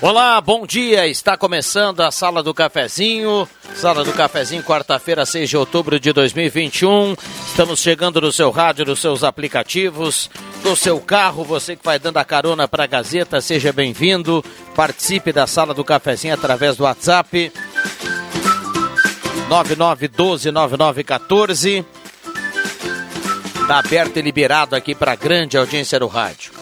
Olá, bom dia. Está começando a Sala do Cafezinho. Sala do Cafezinho, quarta-feira, 6 de outubro de 2021. Estamos chegando no seu rádio, nos seus aplicativos, no seu carro. Você que vai dando a carona para a Gazeta, seja bem-vindo. Participe da Sala do Cafezinho através do WhatsApp 99129914. Está aberto e liberado aqui para a grande audiência do rádio.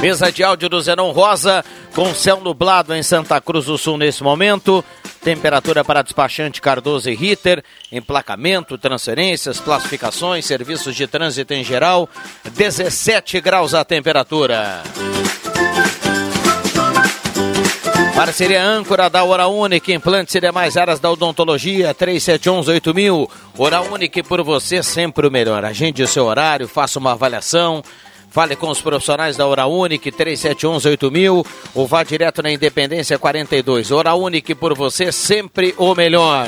Mesa de áudio do Zenon Rosa, com céu nublado em Santa Cruz do Sul nesse momento. Temperatura para despachante Cardoso e Ritter, emplacamento, transferências, classificações, serviços de trânsito em geral, 17 graus a temperatura. Parceria âncora da Hora Única, implantes e demais áreas da odontologia, 3711-8000. Hora Única por você, sempre o melhor. Agende o seu horário, faça uma avaliação. Fale com os profissionais da Hora Unique 3711-8000 ou vá direto na Independência 42. Hora Unique por você, sempre o melhor.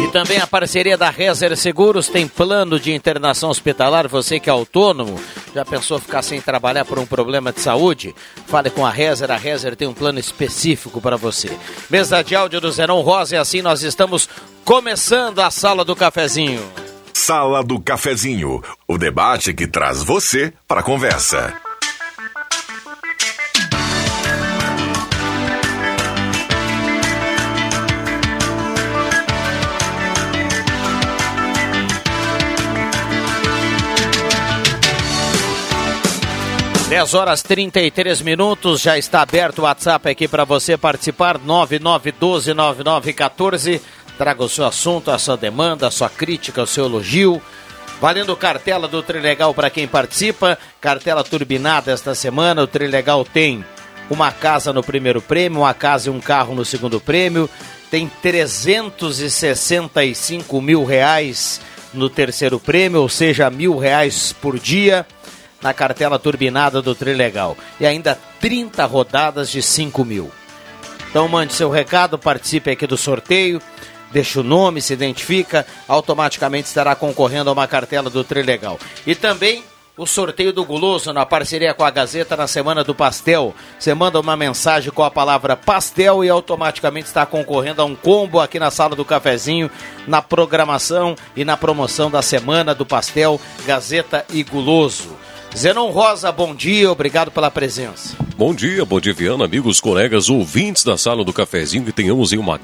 E também a parceria da Rezer Seguros tem plano de internação hospitalar. Você que é autônomo, já pensou ficar sem trabalhar por um problema de saúde? Fale com a Rezer. A Rezer tem um plano específico para você. Mesa de áudio do Zenon Rosa e assim nós estamos começando a sala do cafezinho. Sala do Cafezinho, o debate que traz você para a conversa. Dez horas 33 minutos, já está aberto o WhatsApp aqui para você participar, 99129914. Traga o seu assunto, a sua demanda, a sua crítica, o seu elogio. Valendo cartela do Trilegal para quem participa. Cartela turbinada esta semana. O Trilegal tem uma casa no primeiro prêmio, uma casa e um carro no segundo prêmio. Tem 365 mil reais no terceiro prêmio, ou seja, mil reais por dia na cartela turbinada do Trilegal. E ainda 30 rodadas de 5 mil. Então mande seu recado, participe aqui do sorteio deixa o nome, se identifica, automaticamente estará concorrendo a uma cartela do Trilegal. E também o sorteio do Guloso na parceria com a Gazeta na Semana do Pastel. Você manda uma mensagem com a palavra pastel e automaticamente está concorrendo a um combo aqui na sala do cafezinho, na programação e na promoção da Semana do Pastel, Gazeta e Guloso. Zenon Rosa, bom dia, obrigado pela presença. Bom dia, bom dia, Viana, amigos, colegas, ouvintes da sala do cafezinho, que tenhamos em uma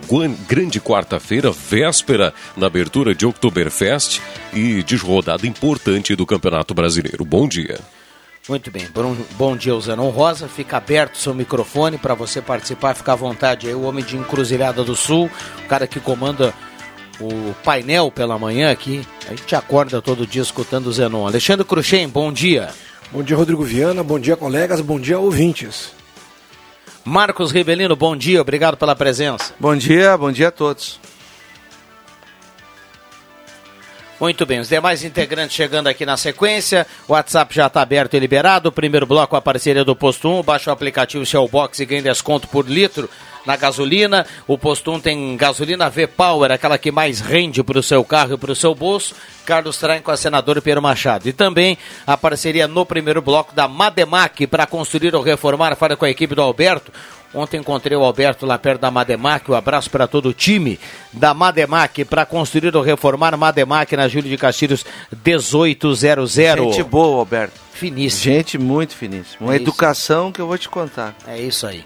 grande quarta-feira, véspera na abertura de Oktoberfest e de rodada importante do Campeonato Brasileiro. Bom dia. Muito bem, bom, bom dia, Zenon Rosa. Fica aberto o seu microfone para você participar, ficar à vontade aí, o homem de Encruzilhada do Sul, o cara que comanda o painel pela manhã aqui. A gente acorda todo dia escutando o Zenon. Alexandre Cruxem, bom dia. Bom dia, Rodrigo Viana. Bom dia, colegas. Bom dia, ouvintes. Marcos Ribelino, bom dia. Obrigado pela presença. Bom dia, bom dia a todos. Muito bem, os demais integrantes chegando aqui na sequência. O WhatsApp já está aberto e liberado. O primeiro bloco, a parceria do Posto 1. Baixa o aplicativo Shellbox e ganha desconto por litro na gasolina. O Posto 1 tem gasolina V-Power, aquela que mais rende para o seu carro e para o seu bolso. Carlos Traem com a senadora Pedro Machado. E também a parceria no primeiro bloco da Mademac para construir ou reformar. Fala com a equipe do Alberto. Ontem encontrei o Alberto lá perto da Mademac. Um abraço para todo o time da Mademac para construir ou reformar. Mademac na Júlio de Castilhos 1800. Gente boa, Alberto. Finíssimo. Gente muito finíssima. Uma É educação que eu vou te contar. É isso aí.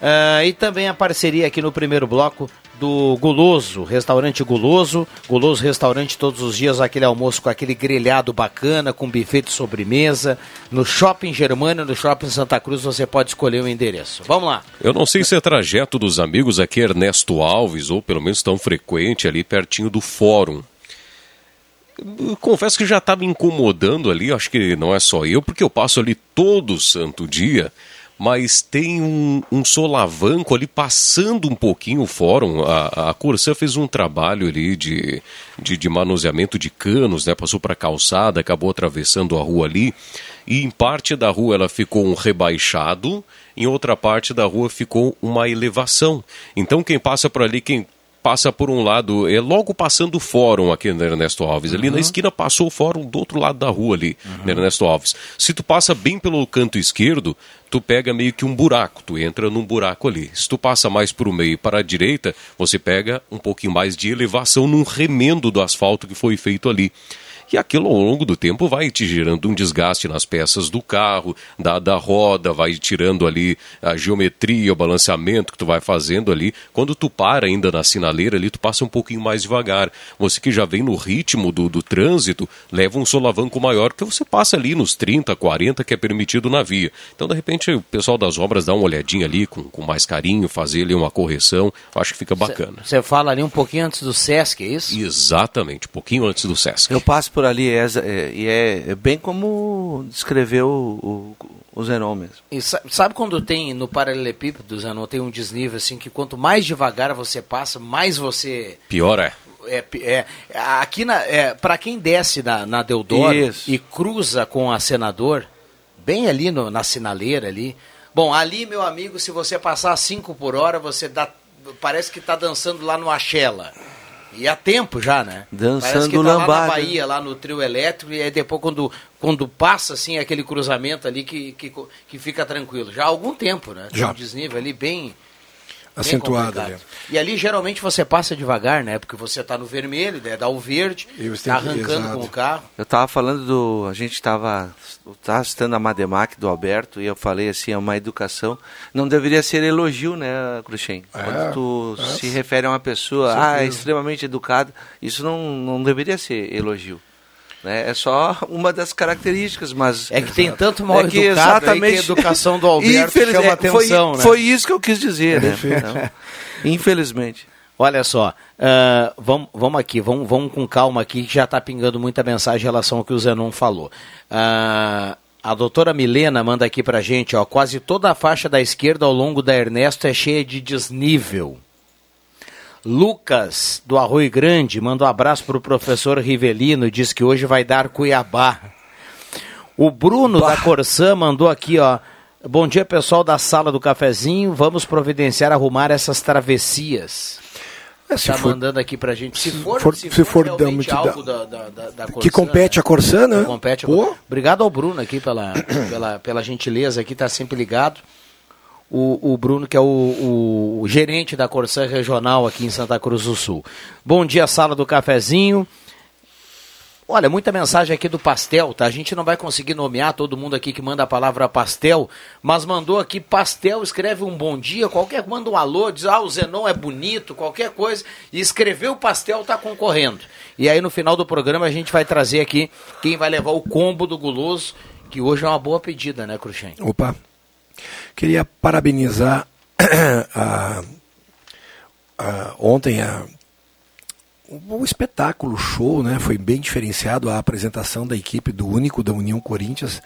Uh, e também a parceria aqui no primeiro bloco do Guloso, restaurante Guloso. Guloso Restaurante todos os dias, aquele almoço com aquele grelhado bacana, com buffet de sobremesa. No Shopping Germânia, no Shopping Santa Cruz, você pode escolher o endereço. Vamos lá. Eu não sei se é trajeto dos amigos aqui, Ernesto Alves, ou pelo menos tão frequente ali pertinho do fórum. Confesso que já estava me incomodando ali, acho que não é só eu, porque eu passo ali todo santo dia mas tem um, um, solavanco ali passando um pouquinho o fórum. A, a Corsã fez um trabalho ali de, de, de manuseamento de canos, né? Passou para a calçada, acabou atravessando a rua ali. E em parte da rua ela ficou um rebaixado, em outra parte da rua ficou uma elevação. Então quem passa por ali, quem passa por um lado, é logo passando o fórum aqui no Ernesto Alves. Ali uhum. na esquina passou o fórum do outro lado da rua ali, uhum. Ernesto Alves. Se tu passa bem pelo canto esquerdo, tu pega meio que um buraco, tu entra num buraco ali. Se tu passa mais para o meio e para a direita, você pega um pouquinho mais de elevação num remendo do asfalto que foi feito ali e aquilo ao longo do tempo vai te gerando um desgaste nas peças do carro, da, da roda, vai tirando ali a geometria, o balanceamento que tu vai fazendo ali. Quando tu para ainda na sinaleira ali, tu passa um pouquinho mais devagar. Você que já vem no ritmo do, do trânsito, leva um solavanco maior, porque você passa ali nos 30, 40 que é permitido na via. Então, de repente, o pessoal das obras dá uma olhadinha ali com, com mais carinho, fazer ali uma correção, acho que fica bacana. Você fala ali um pouquinho antes do Sesc, é isso? Exatamente, um pouquinho antes do Sesc. Eu passo por ali é, é, e é, é, bem como descreveu o, o, o Zenon mesmo. E sabe quando tem no paralelepípedo do Zenon tem um desnível assim que quanto mais devagar você passa, mais você pior é. É, é, aqui na, é, para quem desce na, na Deodoro Isso. e cruza com a Senador, bem ali no, na sinaleira ali. Bom, ali, meu amigo, se você passar 5 por hora, você dá. Parece que está dançando lá no Axela. E há tempo já, né? Dançando Parece que tá lambada. lá na Bahia, lá no trio elétrico, e aí depois quando, quando passa assim aquele cruzamento ali que, que, que fica tranquilo. Já há algum tempo, né? Já. um desnível ali bem, acentuado ali. E ali geralmente você passa devagar, né? Porque você está no vermelho, né? dá o verde, está arrancando com o carro. Eu estava falando do. A gente estava tá citando a Mademac do Alberto e eu falei assim, é uma educação. Não deveria ser elogio, né, Cruxem? É, Quando tu é. se refere a uma pessoa, ah, é extremamente educada, isso não, não deveria ser elogio. Né? É só uma das características, mas... É que tem tanto mal é que educado exatamente... que a educação do Alberto Infeliz... chama atenção, foi, né? Foi isso que eu quis dizer, né? Então, infelizmente. Olha só, uh, vamos, vamos aqui, vamos, vamos com calma aqui, que já está pingando muita mensagem em relação ao que o Zenon falou. Uh, a doutora Milena manda aqui pra gente, ó, quase toda a faixa da esquerda ao longo da Ernesto é cheia de desnível. Lucas, do Arroio Grande, manda um abraço para o professor Rivelino, diz que hoje vai dar Cuiabá. O Bruno bah. da Corsã mandou aqui, ó. Bom dia, pessoal da sala do cafezinho. Vamos providenciar arrumar essas travessias. É, se tá for, mandando aqui pra gente. Se for, for se, se for, for realmente algo da, da, da, da Corsã, Que compete a Corsã, né? compete a... Obrigado ao Bruno aqui pela, pela, pela gentileza aqui, tá sempre ligado o, o Bruno, que é o, o, gerente da Corsã Regional aqui em Santa Cruz do Sul. Bom dia, sala do cafezinho. Olha, muita mensagem aqui do pastel, tá? A gente não vai conseguir nomear todo mundo aqui que manda a palavra pastel, mas mandou aqui pastel, escreve um bom dia, qualquer manda um alô, diz ah, o Zenon é bonito, qualquer coisa, e escreveu pastel tá concorrendo. E aí no final do programa a gente vai trazer aqui quem vai levar o combo do guloso, que hoje é uma boa pedida, né, Cruxem? Opa, Queria parabenizar a, a, ontem a, o espetáculo, show, né, foi bem diferenciado a apresentação da equipe do Único da União Corinthians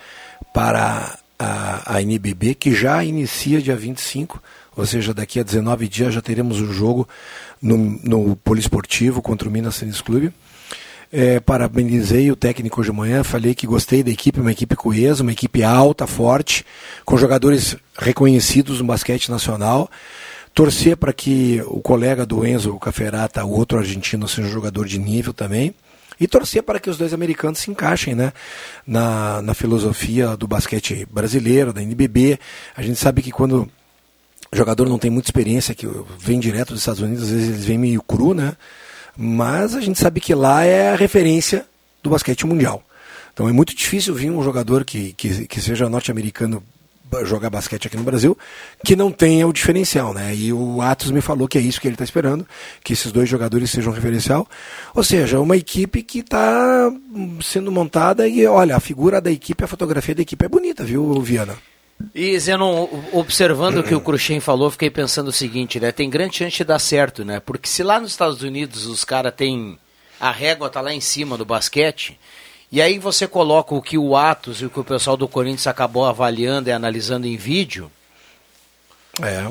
para a, a NBB, que já inicia dia 25, ou seja, daqui a 19 dias já teremos o um jogo no, no Poliesportivo contra o Minas Tênis Clube. É, parabenizei o técnico de manhã, falei que gostei da equipe, uma equipe coesa, uma equipe alta, forte, com jogadores reconhecidos no basquete nacional. Torcer para que o colega do Enzo Caferata, o outro argentino, seja um jogador de nível também. E torcer para que os dois americanos se encaixem né, na, na filosofia do basquete brasileiro, da NBB. A gente sabe que quando o jogador não tem muita experiência, que vem direto dos Estados Unidos, às vezes eles vêm meio cru, né? Mas a gente sabe que lá é a referência do basquete mundial. Então é muito difícil vir um jogador que, que, que seja norte-americano jogar basquete aqui no Brasil, que não tenha o diferencial, né? E o Atos me falou que é isso que ele está esperando, que esses dois jogadores sejam referencial. Ou seja, uma equipe que está sendo montada e, olha, a figura da equipe, a fotografia da equipe é bonita, viu, Viana? E Zenon, observando o que o Cruxem falou, fiquei pensando o seguinte, né? Tem grande chance de dar certo, né? Porque se lá nos Estados Unidos os caras têm. A régua tá lá em cima do basquete, e aí você coloca o que o Atos e o que o pessoal do Corinthians acabou avaliando e analisando em vídeo. É.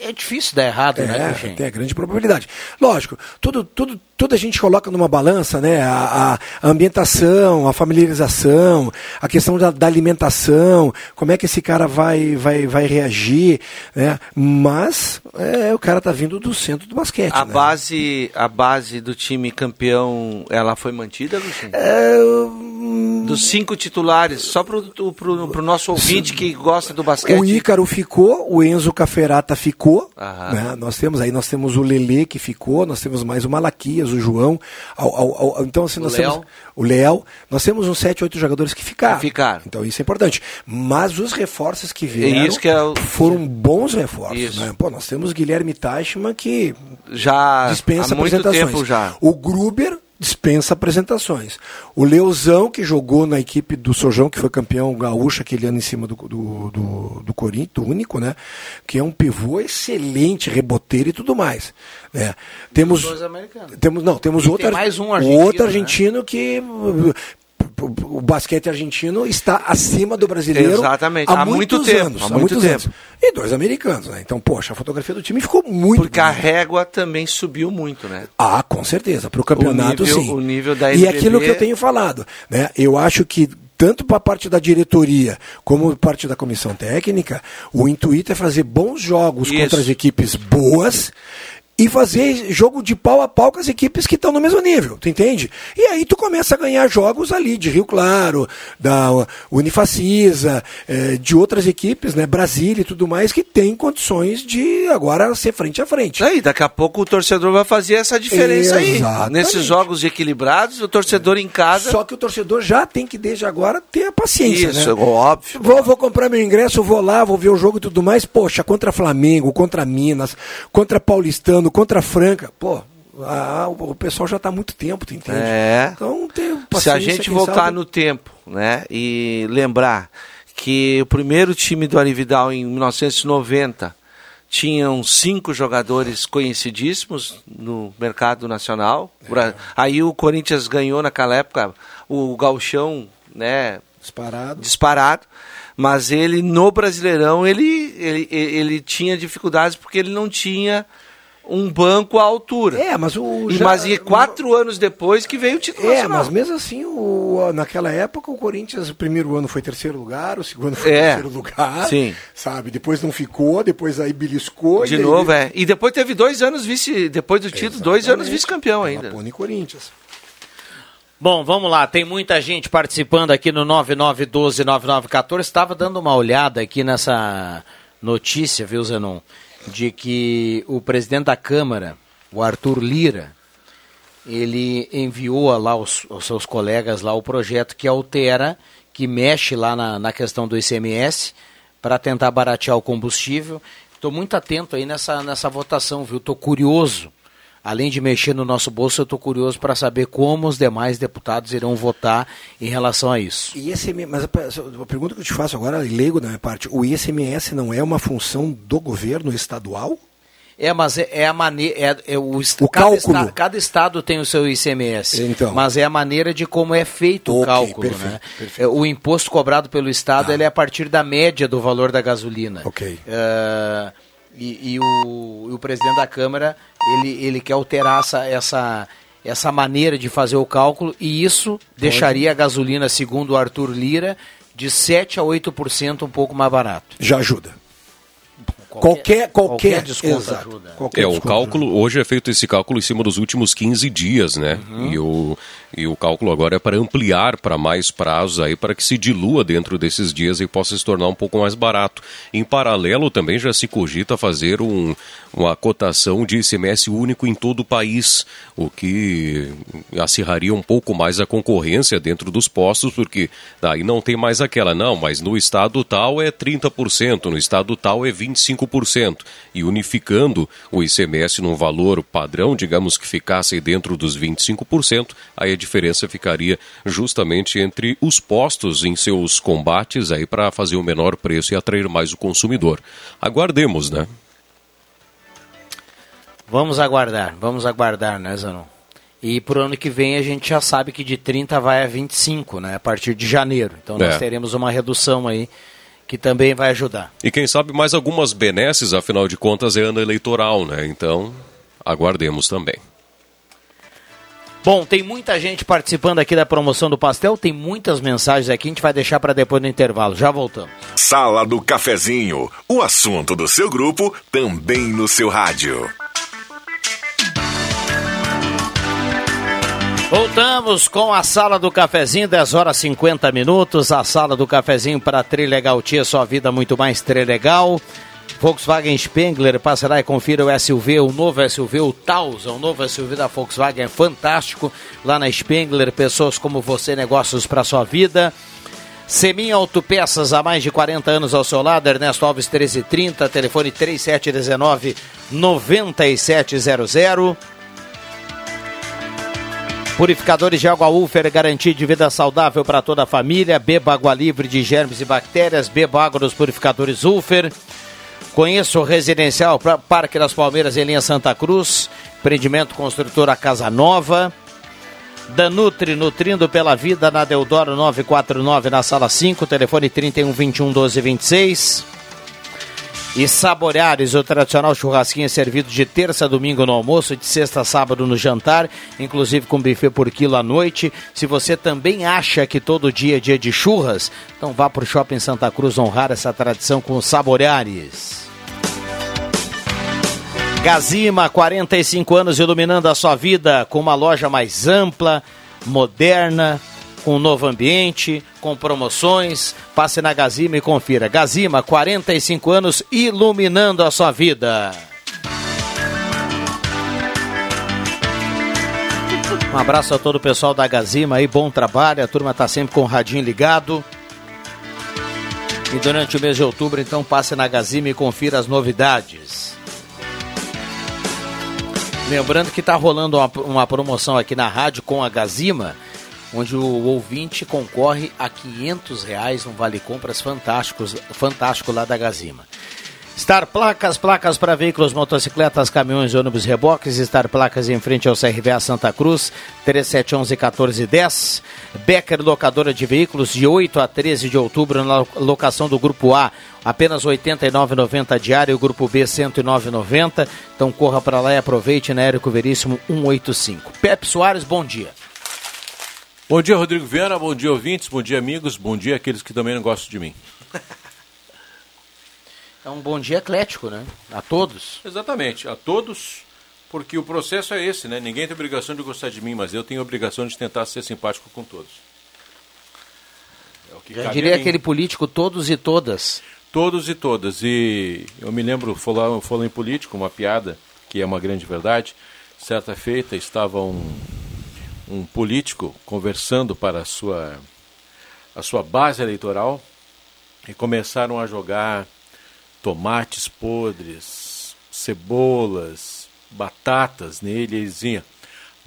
É, difícil dar errado, é, né, Cruxem? Tem a grande probabilidade. Lógico, tudo, tudo, tudo a gente coloca numa balança, né? A, a ambientação, a familiarização, a questão da, da, alimentação, como é que esse cara vai, vai, vai reagir, né? Mas é, o cara tá vindo do centro do basquete. A né? base, a base do time campeão, ela foi mantida, Luciano? É, Dos cinco titulares, só pro, pro, pro nosso ouvinte que gosta do basquete. O Ícaro ficou, o Enzo Caferata ficou, né? Nós temos aí, nós temos o Lele que ficou, nós temos mais o Malaquias, o João. Ao, ao, ao, então, assim, nós O temos Léo. o Léo. Nós temos uns 7, 8 jogadores que ficaram. Que ficaram. Então isso é importante. Mas os reforços que vieram isso que é o- foram bons reforços. Né? Pô, nós temos Guilherme Teichmann que Já dispensa há muito apresentações. tempo já. O Gruber dispensa apresentações. O Leozão, que jogou na equipe do Sojão, que foi campeão gaúcho aquele ano em cima do, do, do, do Corinthians, único, né? Que é um pivô excelente, reboteiro e tudo mais. Né? Temos, dois americanos. temos, não, temos E outro, tem mais um argentino, outro né? argentino que uh, o basquete argentino está acima do brasileiro Exatamente. há, Há muito muitos tempo, anos, há há, muito muitos tempo. anos. E dois americanos, né? Então, poxa, a fotografia do time ficou muito Porque a bonita. régua também subiu muito, né? Ah, com certeza. Para o campeonato, nível- sim. o nível da E NBB aquilo que eu tenho falado, né? Eu acho que tanto para a parte da diretoria como parte da comissão técnica, o intuito é fazer bons jogos Isso. contra as equipes boas e fazer jogo de pau a pau com as equipes que estão no mesmo nível, tu entende? E aí tu começa a ganhar jogos ali de Rio Claro, da Unifacisa, eh, de outras equipes, né, Brasília e tudo mais, que tem condições de agora ser frente a frente. Aí, daqui a pouco o torcedor vai fazer essa diferença aí. Exatamente. Nesses jogos equilibrados, o torcedor em casa. Só que o torcedor já tem que, desde agora, ter a paciência. Isso, né? óbvio. Vou, vou comprar meu ingresso, vou lá, vou ver o jogo e tudo mais. Poxa, contra Flamengo, contra Minas, contra Paulistano, contra Franca. Pô, ah, o pessoal já está há muito tempo, tu entende? É. Então, tem Se a gente voltar sabe- no tempo, né, e lembrar que o primeiro time do Arividal em 1990 tinham cinco jogadores conhecidíssimos no mercado nacional. É. Aí o Corinthians ganhou naquela época o gauchão, né, Disparado. disparado, mas ele no Brasileirão ele, ele, ele tinha dificuldades porque ele não tinha um banco à altura. É, mas o. E- já- mas e quatro anos depois que veio o título É, nacional. mas mesmo assim, o, naquela época, o Corinthians, o primeiro ano foi terceiro lugar, o segundo foi É, terceiro lugar. sim. Sabe? Depois não ficou, depois aí beliscou. De e aí- novo, é. E depois teve dois anos vice, depois do título, dois anos Exatamente. vice-campeão ainda. Lapone e Corinthians. Bom, vamos lá, tem muita gente participando aqui no 9912-9914. Estava dando uma olhada aqui nessa notícia, viu, Zenon? De que o presidente da Câmara, o Arthur Lira, ele enviou lá aos, seus colegas lá o projeto que altera, que mexe lá na, na questão do ICMS para tentar baratear o combustível. Estou muito atento aí nessa, nessa votação, viu? Estou curioso. Além de mexer no nosso bolso, eu estou curioso para saber como os demais deputados irão votar em relação a isso. E ICMS, mas a, pergunta que eu te faço agora, leigo da minha parte, o ICMS não é uma função do governo estadual? É, mas é, é a maneira. É, é o, O cada, cálculo. cada estado tem o seu ICMS. Então. Mas é a maneira de como é feito o Ok, cálculo. perfeito, né? perfeito. É, O imposto cobrado pelo estado ele é a partir da média do valor da gasolina. Ok. É, e, e o, e o presidente da Câmara ele, ele quer alterar essa, essa, essa maneira de fazer o cálculo e isso deixaria a gasolina, segundo o Arthur Lira, de 7 a 8% um pouco mais barato. Já ajuda. Qualquer, qualquer, desconto exato. ajuda. Qualquer É, o desconto cálculo, hoje é feito esse cálculo em cima dos últimos 15 dias, né? E, o, e o cálculo agora é para ampliar para mais prazos aí, para que se dilua dentro desses dias e possa se tornar um pouco mais barato. Em paralelo, também já se cogita fazer um, uma cotação de ICMS único em todo o país, o que acirraria um pouco mais a concorrência dentro dos postos, porque daí não tem mais aquela, não, mas no estado tal é 30%, no estado tal é 25%, e unificando o ICMS num valor padrão, digamos que ficasse dentro dos 25%, aí a diferença ficaria justamente entre os postos em seus combates aí para fazer o menor preço e atrair mais o consumidor. Aguardemos, né? Vamos aguardar, vamos aguardar, né, Zanon? E para o ano que vem a gente já sabe que de 30 vai a 25, né? A partir de janeiro. Então nós é. teremos uma redução aí que também vai ajudar. E quem sabe mais algumas benesses, afinal de contas é ano eleitoral, né? Então aguardemos também. Bom, tem muita gente participando aqui da promoção do pastel, tem muitas mensagens aqui, a gente vai deixar para depois no intervalo. Já voltamos. Sala do Cafezinho, o assunto do seu grupo também no seu rádio. Voltamos com a sala do cafezinho, 10 horas 50 minutos. A sala do cafezinho para Trilegal Tia, sua vida muito mais Trilegal. Volkswagen Spengler, passará e confira o SUV, o novo SUV, o Taos, o novo SUV da Volkswagen, é fantástico. Lá na Spengler, pessoas como você, negócios para sua vida. Semin Autopeças, há mais de 40 anos ao seu lado, Ernesto Alves 1330, telefone 3719 9700. Purificadores de água Ufer, garantia de vida saudável para toda a família. Beba água livre de germes e bactérias. Beba água dos purificadores Ufer. Conheça o residencial Parque das Palmeiras em linha Santa Cruz. Empreendimento construtora Casa Nova. Danutri, nutrindo pela vida na Deodoro 949 na sala 5, telefone 31 21 12 26. E Saboreares, o tradicional churrasquinho é servido de terça a domingo no almoço, de sexta a sábado no jantar, inclusive com buffet por quilo à noite. Se você também acha que todo dia é dia de churras, então vá para o Shopping Santa Cruz honrar essa tradição com Saboreares. Gazima, 45 anos iluminando a sua vida com uma loja mais ampla, moderna, com um novo ambiente, com promoções. Passe na Gazima e confira. Gazima, 45 anos iluminando a sua vida. Um abraço a todo o pessoal da Gazima aí, bom trabalho. A turma está sempre com o radinho ligado. E durante o mês de outubro, então, passe na Gazima e confira as novidades. Lembrando que está rolando uma, uma promoção aqui na rádio com a Gazima onde o ouvinte concorre a 500 reais um vale compras fantásticos, fantástico lá da Gazima. Star Placas, placas para veículos, motocicletas, caminhões, ônibus, reboques. Star Placas em frente ao CRVA Santa Cruz, 3711-1410. Becker, locadora de veículos, de 8 a 13 de outubro, na locação do Grupo A, apenas R$ 89,90 diário, o Grupo B, R$ 109,90. Então corra para lá e aproveite na Érico Veríssimo 185. Pepe Soares, bom dia. Bom dia, Rodrigo Viana. Bom dia, ouvintes. Bom dia, amigos. Bom dia, aqueles que também não gostam de mim. É um bom dia eclético, né? A todos. Exatamente, a todos, porque o processo é esse, né? Ninguém tem obrigação de gostar de mim, mas eu tenho obrigação de tentar ser simpático com todos. É o que Já diria aquele político todos e todas. Todos e todas. E eu me lembro, falando, em político, uma piada, que é uma grande verdade. Certa feita estava um um político conversando para a sua, a sua base eleitoral e começaram a jogar tomates podres, cebolas, batatas nele. E dizia: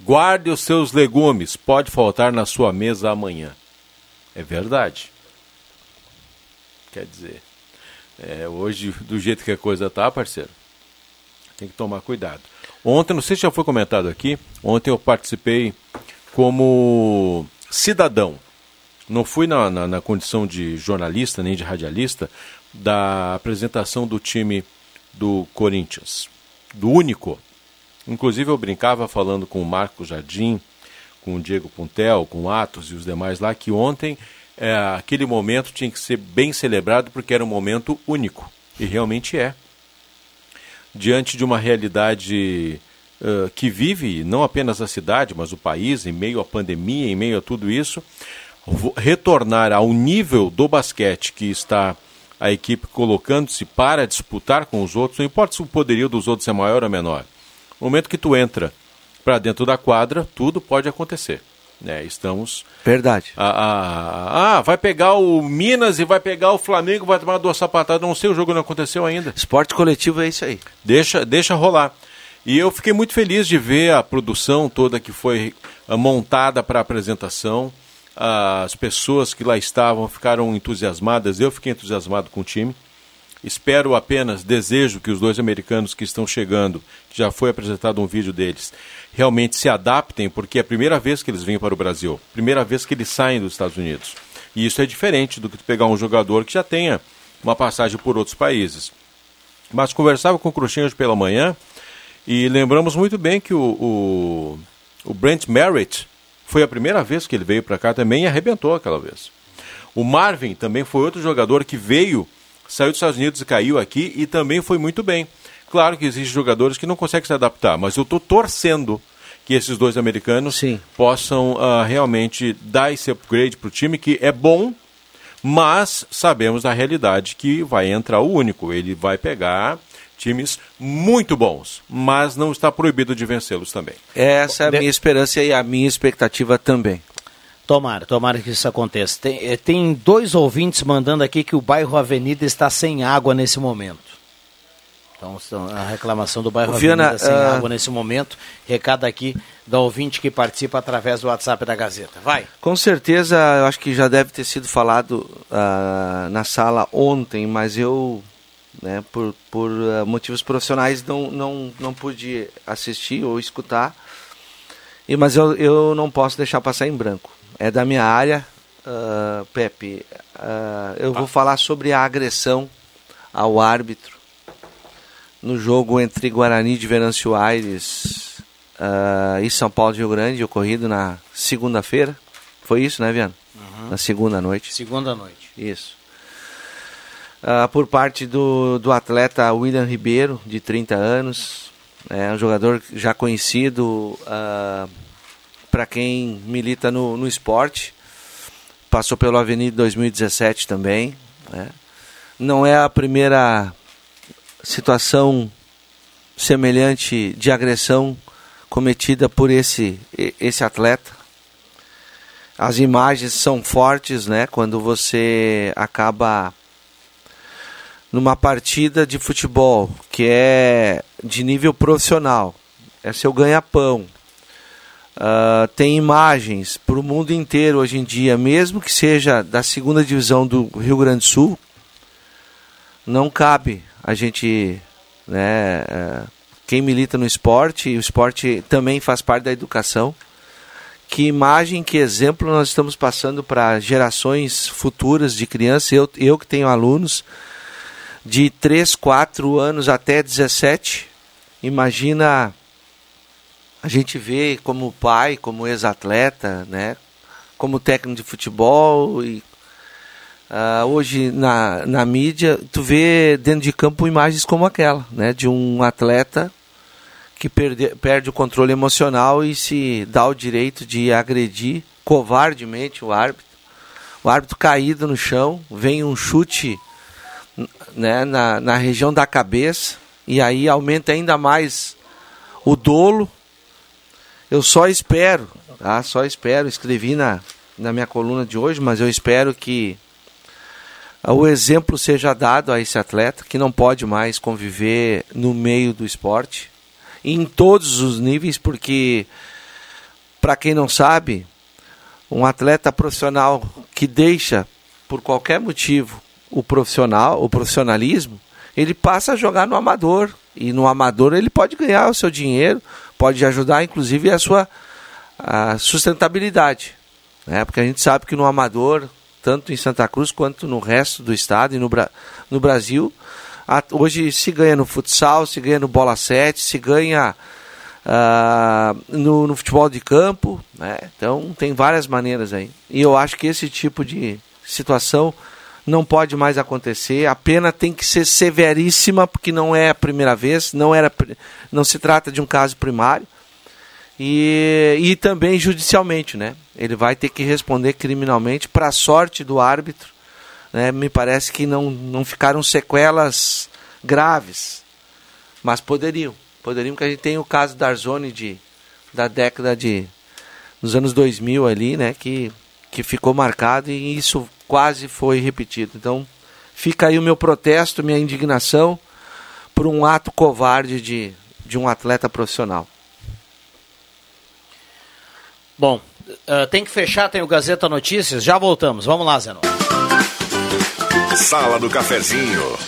guarde os seus legumes, pode faltar na sua mesa amanhã. É verdade. Quer dizer, é, hoje, do jeito que a coisa tá, parceiro, tem que tomar cuidado. Ontem, não sei se já foi comentado aqui, ontem eu participei como cidadão. Não fui na, na, na, condição de jornalista nem de radialista da apresentação do time do Corinthians, do único. Inclusive eu brincava falando com o Marco Jardim, com o Diego Puntel, com o Atos e os demais lá, que ontem é, aquele momento tinha que ser bem celebrado porque era um momento único. E realmente é. Diante de uma realidade uh, que vive não apenas a cidade, mas o país, em meio à pandemia, em meio a tudo isso, retornar ao nível do basquete que está a equipe colocando-se para disputar com os outros, não importa se o poderio dos outros é maior ou menor. No momento que tu entra para dentro da quadra, tudo pode acontecer. Né? Estamos. Verdade. Ah, vai pegar o Minas e vai pegar o Flamengo, vai tomar duas sapatadas. Não sei, o jogo não aconteceu ainda. Esporte coletivo é isso aí. Deixa, deixa rolar. E eu fiquei muito feliz de ver a produção toda que foi ah, montada para a apresentação. As pessoas que lá estavam ficaram entusiasmadas, eu fiquei entusiasmado com o time. Espero apenas, desejo que os dois americanos que estão chegando, que já foi apresentado um vídeo deles, realmente se adaptem, porque é a primeira vez que eles vêm para o Brasil, primeira vez que eles saem dos Estados Unidos. E isso é diferente do que pegar um jogador que já tenha uma passagem por outros países. Mas conversava com o Cruxinho hoje pela manhã e lembramos muito bem que o, o, o Brent Merritt foi a primeira vez que ele veio para cá também e arrebentou aquela vez. O Marvin também foi outro jogador que veio, saiu dos Estados Unidos e caiu aqui e também foi muito bem. Claro que existem jogadores que não conseguem se adaptar, mas eu estou torcendo que esses dois americanos Sim. possam uh, realmente dar esse upgrade para o time, que é bom, mas sabemos da realidade que vai entrar o único. Ele vai pegar times muito bons, mas não está proibido de vencê-los também. Essa é a minha esperança e a minha expectativa também. Tomara, tomara que isso aconteça. Tem, eh, tem dois ouvintes mandando aqui que o bairro Avenida está sem água nesse momento. Então, a reclamação do bairro Viana, Avenida sem uh... água nesse momento. Recado aqui da ouvinte que participa através do WhatsApp da Gazeta. Vai. Com certeza, eu acho que já deve ter sido falado uh, na sala ontem, mas eu, né, por, por uh, motivos profissionais, não, não, não pude assistir ou escutar. E, mas eu, eu não posso deixar passar em branco. É da minha área, Pepe. eu vou falar sobre a agressão ao árbitro no jogo entre Guarani de Venâncio Aires uh, e São Paulo de Rio Grande, ocorrido na segunda-feira. Foi isso, né, Viana? Uhum. Na segunda noite. Segunda noite. Isso. Uh, por parte do, do atleta William Ribeiro, de 30 anos, é um jogador já conhecido uh, ah, para quem milita no, no esporte. Passou pelo Avenida 2017 também. Né? Não é a primeira situação semelhante de agressão cometida por esse, esse atleta. As imagens são fortes, né? Quando você acaba numa partida de futebol que é de nível profissional, é seu ganha-pão. Uh, tem imagens para o mundo inteiro hoje em dia, mesmo que seja da segunda divisão do Rio Grande do Sul, não cabe a gente, né, é, quem milita no esporte, o esporte também faz parte da educação. Que imagem, que exemplo nós estamos passando para gerações futuras de crianças. Eu, eu que tenho alunos de 3, 4 anos até 17. Imagina a gente vê como pai, como ex-atleta, né? como técnico de futebol e Uh, hoje na, na mídia, tu vê dentro de campo imagens como aquela, né? De um atleta que perde, perde o controle emocional e se dá o direito de agredir covardemente o árbitro. O árbitro caído no chão, vem um chute né, na, na região da cabeça e aí aumenta ainda mais o dolo. Eu só espero, tá? Só espero, escrevi na, na minha coluna de hoje, mas eu espero que o exemplo seja dado a esse atleta que não pode mais conviver no meio do esporte, em todos os níveis, porque, para quem não sabe, um atleta profissional que deixa, por qualquer motivo, o profissional, o profissionalismo, ele passa a jogar no amador. E no amador ele pode ganhar o seu dinheiro, pode ajudar, inclusive, a sua a sustentabilidade. Né? Porque a gente sabe que no amador tanto em Santa Cruz quanto no resto do estado e no, no Brasil. hoje se ganha no futsal, se ganha no bola 7, se ganha uh, no, no, futebol de campo. Né? Então tem várias maneiras aí. E eu acho que esse tipo de situação não pode mais acontecer. A pena tem que ser severíssima, porque não é a primeira vez, não, era, não se trata de um caso primário. E, e também judicialmente, né? Ele vai ter que responder criminalmente para a sorte do árbitro. né, me parece que não, não ficaram sequelas graves, mas poderiam. Poderiam, que a gente tem o caso da Arzoni de, da década de. nos anos 2000 ali, né, que, que ficou marcado e isso quase foi repetido. Então, fica aí o meu protesto, minha indignação por um ato covarde de, de um atleta profissional. Bom, uh, tem que fechar, tem o Gazeta Notícias, já voltamos. Vamos lá, Zeno. Sala do Cafezinho.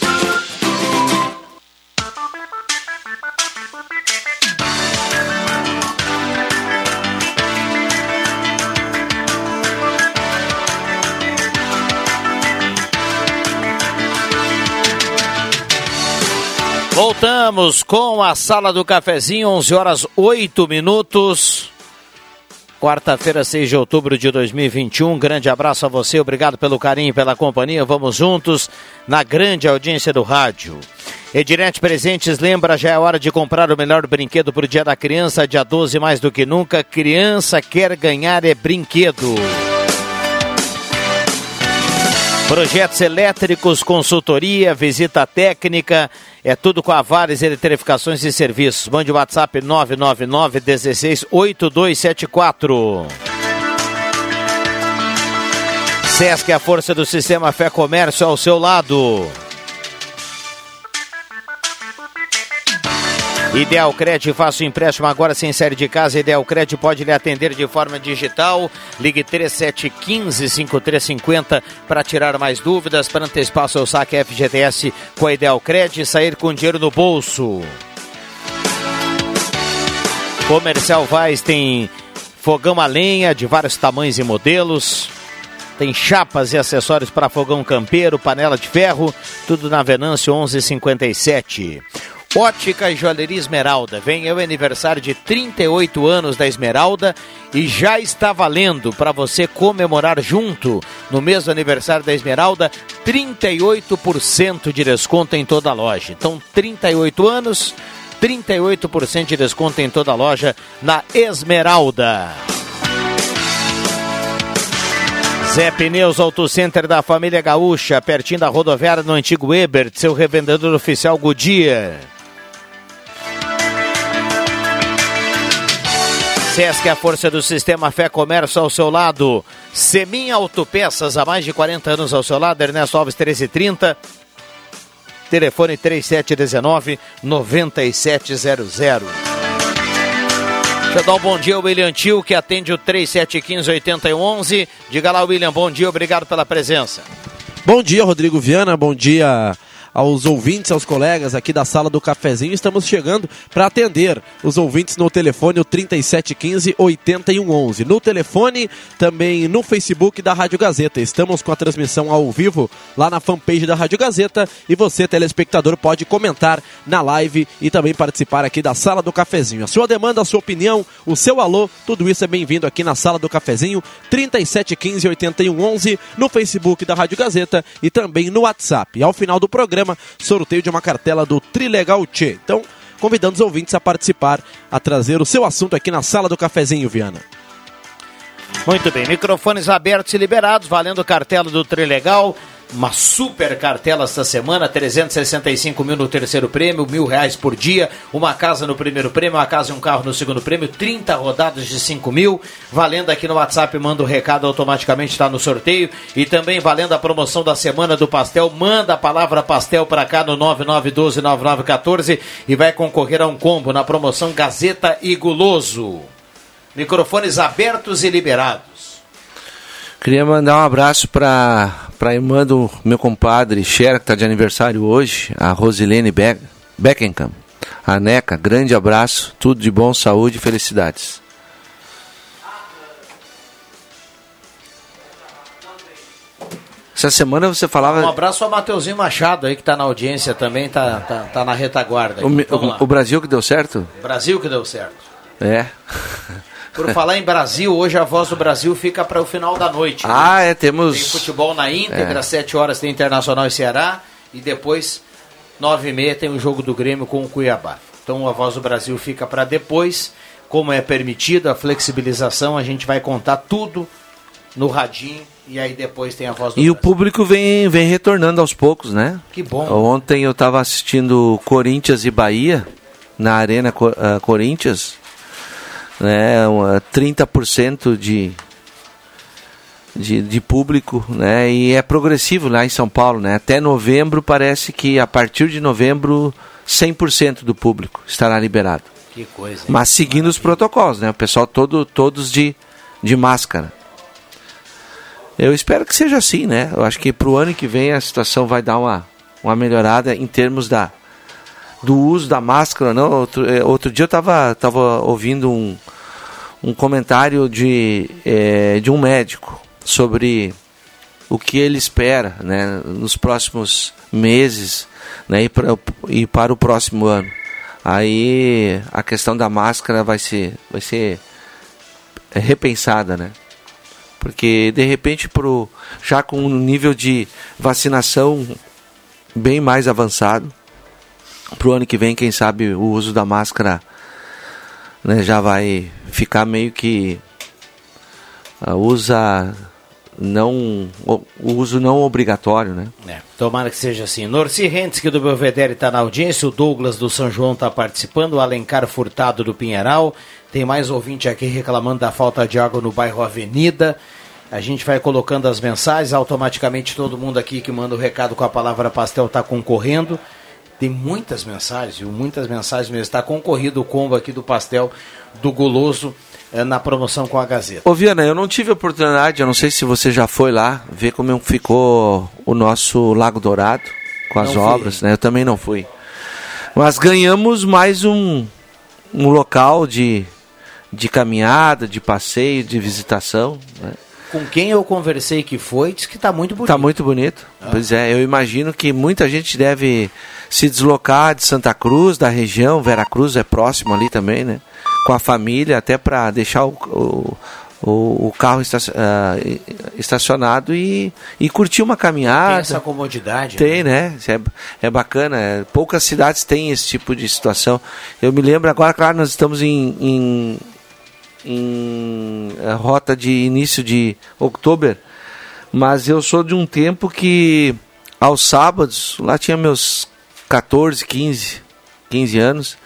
Voltamos com a Sala do Cafezinho, 11 horas 8 minutos. Quarta-feira, 6 de outubro de 2021. Um grande abraço a você, obrigado pelo carinho e pela companhia. Vamos juntos na grande audiência do rádio. Edirete Presentes lembra, já é hora de comprar o melhor brinquedo para o Dia da Criança, dia 12 mais do que nunca. Criança quer ganhar é brinquedo. Projetos elétricos, consultoria, visita técnica, é tudo com a Vares Eletrificações e Serviços. Mande o WhatsApp 999 16 8274. Sesc, a força do sistema Fé Comércio ao seu lado. Ideal Cred, faça o empréstimo agora sem série de casa. Ideal Cred pode lhe atender de forma digital. Ligue 3715-5350 para tirar mais dúvidas, para antecipar seu saque FGTS com a Ideal Cred e sair com dinheiro no bolso. Comercial Vaz tem fogão a lenha de vários tamanhos e modelos. Tem chapas e acessórios para fogão campeiro, panela de ferro, tudo na Venâncio 1157. Ótica e Joalheria Esmeralda. Vem o aniversário de 38 anos da Esmeralda e já está valendo para você comemorar junto no mesmo aniversário da Esmeralda 38% de desconto em toda a loja. Então, 38 anos, 38% de desconto em toda a loja na Esmeralda. Zé Pneus Auto Center da família Gaúcha, pertinho da rodoviária no antigo Ebert, seu revendedor oficial Goodyear. Sesc, a força do sistema Fé Comércio ao seu lado. Semin Autopeças, há mais de 40 anos ao seu lado. Ernesto Alves 1330. Telefone 3719 9700. Deixa eu dar um bom dia ao William Tio, que atende o 3715 8011. Diga lá, William, bom dia, obrigado pela presença. Bom dia, Rodrigo Viana, bom dia aos ouvintes, aos colegas aqui da sala do cafezinho. Estamos chegando para atender os ouvintes no telefone o 3715 8111. No telefone, também no Facebook da Rádio Gazeta. Estamos com a transmissão ao vivo lá na fanpage da Rádio Gazeta e você, telespectador, pode comentar na live e também participar aqui da sala do cafezinho. A sua demanda, a sua opinião, o seu alô, tudo isso é bem-vindo aqui na sala do cafezinho 3715 8111 no Facebook da Rádio Gazeta e também no WhatsApp. E ao final do programa programa, sorteio de uma cartela do Trilegal Tchê. Então, convidando os ouvintes a participar, a trazer o seu assunto aqui na sala do cafezinho, Viana. Muito bem, microfones abertos e liberados, valendo cartela do Trilegal. Uma super cartela esta semana, 365 mil no terceiro prêmio, mil reais por dia, uma casa no primeiro prêmio, uma casa e um carro no segundo prêmio, 30 rodadas de 5 mil, valendo aqui no WhatsApp, manda o recado automaticamente, está no sorteio, e também valendo a promoção da semana do pastel, manda a palavra pastel para cá no 99129914 e vai concorrer a um combo na promoção Gazeta e Guloso. Microfones abertos e liberados. Queria mandar um abraço para a irmã do meu compadre Cher, que está de aniversário hoje, a Rosilene Be Beckenham. A Neca, grande abraço, tudo de bom, saúde e felicidades. Essa semana você falava. Um abraço ao Mateuzinho Machado aí, que está na audiência também, tá, tá, tá na retaguarda. O, o, o Brasil que deu certo? Brasil que deu certo. É. Por falar em Brasil, hoje a voz do Brasil fica para o final da noite. Né? Ah, é, temos. Tem futebol na íntegra, é. 7 horas tem Internacional e Ceará, e depois, 9 e meia, tem o jogo do Grêmio com o Cuiabá. Então a voz do Brasil fica para depois. Como é permitido a flexibilização, a gente vai contar tudo no radinho E aí depois tem a voz do E o Brasil. público vem, vem retornando aos poucos, né? Que bom. Ontem eu estava assistindo Corinthians e Bahia na Arena ah, Corinthians, né? uma 30% de, de, de público, né? E é progressivo lá em São Paulo, né? Até novembro parece que a partir de novembro 100% do público estará liberado. Que coisa. hein? Mas seguindo os protocolos, né? O pessoal todo, todos de, de máscara. Eu espero que seja assim, né? Eu acho que para o ano que vem a situação vai dar uma, uma melhorada em termos da, do uso da máscara. Não, outro, eh, outro dia eu estava tava ouvindo um, um comentário de, eh, de um médico sobre o que ele espera né, nos próximos meses né, e, pra, e para o próximo ano. Aí a questão da máscara vai ser, vai ser repensada, né? Porque de repente pro, já com um nível de vacinação bem mais avançado, pro ano que vem, quem sabe o uso da máscara né, já vai ficar meio que ah, usa não o uso não obrigatório, né? É, tomara que seja assim. Norci Rentes, do Belvedere, está na audiência. O Douglas do São João está participando. O Alencar Furtado do Pinheiral. Tem mais ouvinte aqui reclamando da falta de água no bairro Avenida. A gente vai colocando as mensagens. Automaticamente todo mundo aqui que manda o recado com a palavra pastel está concorrendo. Tem muitas mensagens, viu? Muitas mensagens mesmo. Está concorrido o combo aqui do pastel do Goloso eh, na promoção com a Gazeta. Ô Viana, eu não tive oportunidade, eu não sei se você já foi lá, ver como ficou o nosso Lago Dourado com as Não fui. obras, né? Eu também não fui. Mas ganhamos mais um, um local de, de caminhada, de passeio, de visitação. Né? Com quem eu conversei que foi, disse que está muito bonito. Tá muito bonito. Pois é, eu imagino que muita gente deve se deslocar de Santa Cruz, da região, Veracruz é próximo ali também, né? Com a família, até para deixar o, o, o- carro ah, estacionado e, e curtir uma Tem caminhada. essa comodidade. Tem, né? Isso É, é bacana. é. Poucas cidades têm esse tipo de situação. Eu me lembro agora, claro, nós estamos em, em, em eh, rota de início de outubro, mas eu sou de um tempo que aos sábados, lá tinha meus 14, 15, 15 anos,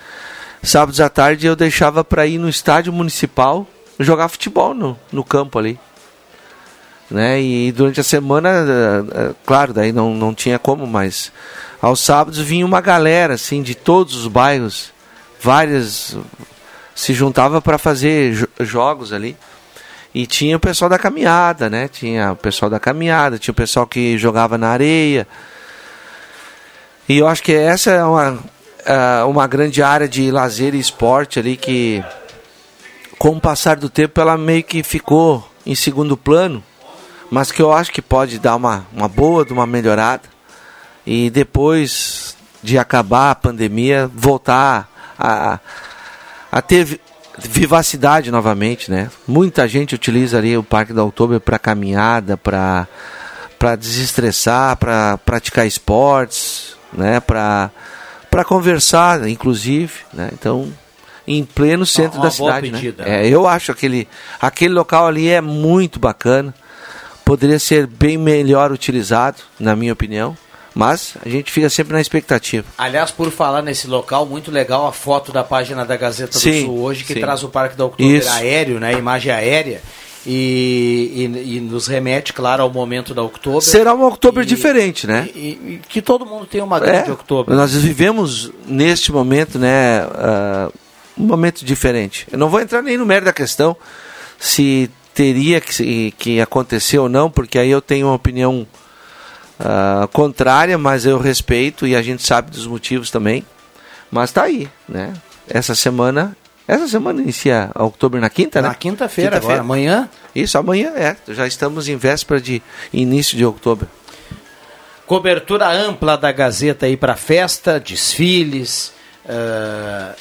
sábados à tarde eu deixava para ir no estádio municipal jogar futebol no, no campo ali né? E durante a semana, eh, eh, claro, daí não, não tinha como, mas aos sábados vinha uma galera assim de todos os bairros, várias se juntava para fazer jo- jogos ali. E tinha o pessoal da caminhada, né? Tinha o pessoal da caminhada, tinha o pessoal que jogava na areia. E eu acho que essa é uma, ah, uma grande área de lazer e esporte ali que, com o passar do tempo, ela meio que ficou em segundo plano mas que eu acho que pode dar uma, uma boa, uma melhorada. E depois de acabar a pandemia, voltar a, a ter vi- vivacidade novamente, né? Muita gente utiliza ali o Parque da Outubro para caminhada, para para desestressar, para praticar esportes, né? Para para conversar, inclusive, né? Então, em pleno centro uma da cidade, pedida. né? É, eu acho aquele aquele local ali é muito bacana. Poderia ser bem melhor utilizado, na minha opinião. Mas a gente fica sempre na expectativa. Aliás, por falar nesse local, muito legal a foto da página da Gazeta Sim, do Sul hoje, que sim. traz o Parque da Outubro Isso. aéreo, né? Imagem aérea. E, e- e nos remete, claro, ao momento da Outubro. Será um outubro E- diferente, né? E, que todo mundo tem uma grande É, outubro. Nós vivemos neste momento, né, ah, um momento diferente. Eu não vou entrar nem no mérito da questão se teria que, que acontecer ou não, porque aí eu tenho uma opinião ah, contrária, mas eu respeito e a gente sabe dos motivos também. Mas tá aí, né? Essa semana, essa semana inicia outubro na quinta, né? Na quinta-feira, agora, amanhã. Isso, amanhã é. Já estamos em véspera de início de outubro. Cobertura ampla da Gazeta aí para festa, desfiles ah,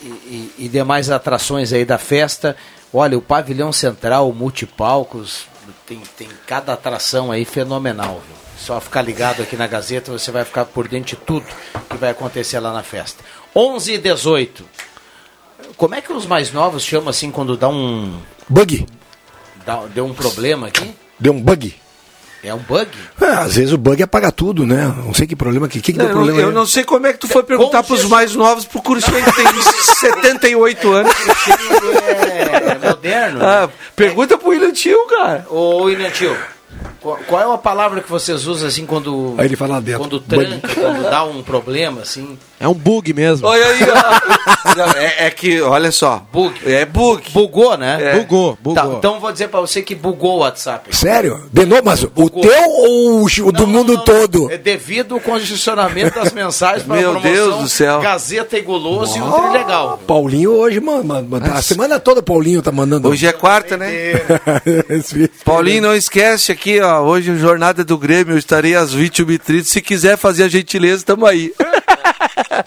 e, e- demais atrações aí da festa. Olha, o pavilhão central, o multipalcos, tem, tem cada atração aí fenomenal. Viu? Só ficar ligado aqui na Gazeta, você vai ficar por dentro de tudo que vai acontecer lá na festa. 11 e 18. Como é que os mais novos chamam assim quando dá um Bug. dá- deu um problema aqui? Deu um bug. É um bug? É, às vezes o bug apaga tudo, né? Não sei que problema que. que, que Não, deu eu, problema eu aí? não sei como é que tu foi perguntar pros mais novos, pro Cruxem que tem 78 anos. É, moderno. Ah, pergunta pro William Tio, cara. Ô, William Tio, qual, qual é a palavra que vocês usam assim quando. Aí ele fala lá dentro. Quando tranca, quando dá um problema, assim? É um bug mesmo. Olha aí, ó. Não, é, é que, olha só. Bug. É bug. Bugou, né? É. Bugou, bugou. Tá, então vou dizer pra você que bugou o WhatsApp. Sério? De novo, mas o teu ou o, o do Não, mundo não, não. todo? É devido ao congestionamento das mensagens para Meu promoção Deus do céu. Gazeta e Guloso e o Trilegal. Paulinho hoje, mano, mano, mano, a semana toda o Paulinho tá mandando. Hoje é quarta, né? Paulinho, não esquece aqui, ó. Hoje, Jornada do Grêmio, eu estarei às 21h30. Se quiser fazer a gentileza, tamo aí.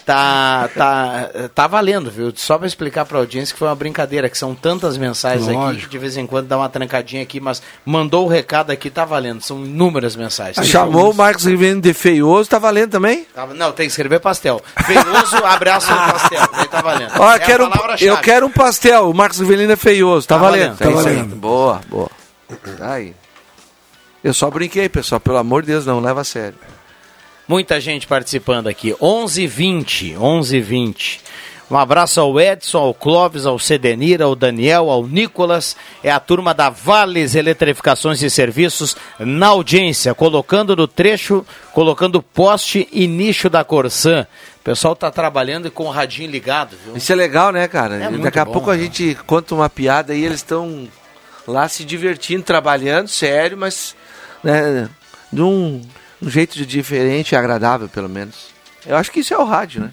Tá, tá, tá valendo, viu? Só pra explicar pra audiência que foi uma brincadeira, que são tantas mensagens aqui Lógico. que de vez em quando dá uma trancadinha aqui, mas mandou o recado aqui, tá valendo. São inúmeras mensagens. Chamou o Marcos Ribeiro de feioso, tá valendo também? Tá- Não, tem que escrever pastel. Feioso, abraço no pastel. Daí tá valendo. Ó, É eu, quero a um, eu quero um pastel. O Marcos Rivelino é feioso. Tá, Tá valendo. valendo, tá É valendo. Boa, boa. Tá aí. Eu só brinquei, pessoal. Pelo amor de Deus, não leva a sério. Muita gente participando aqui. 11:20, 11:20. Um abraço ao Edson, ao Clóvis, ao Cedenir, ao Daniel, ao Nicolas. É a turma da Vales Eletrificações e Serviços na audiência, colocando no trecho, colocando poste e nicho da Corsã. O pessoal tá trabalhando e com o radinho ligado, viu? Isso é legal, né, cara? É Daqui a bom, pouco a né? gente conta uma piada e eles estão lá se divertindo, trabalhando, sério, mas né, de um, um jeito de diferente e agradável, pelo menos. Eu acho que isso é o rádio, né?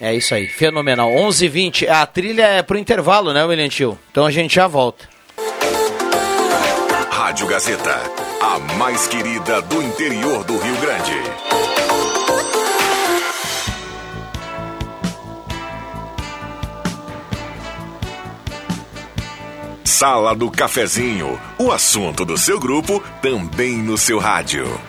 É isso aí, fenomenal. 11:20. A trilha é pro intervalo, né, William Tio? Então a gente já volta. Rádio Gazeta, a mais querida do interior do Rio Grande. Sala do Cafezinho, o assunto do seu grupo também no seu rádio.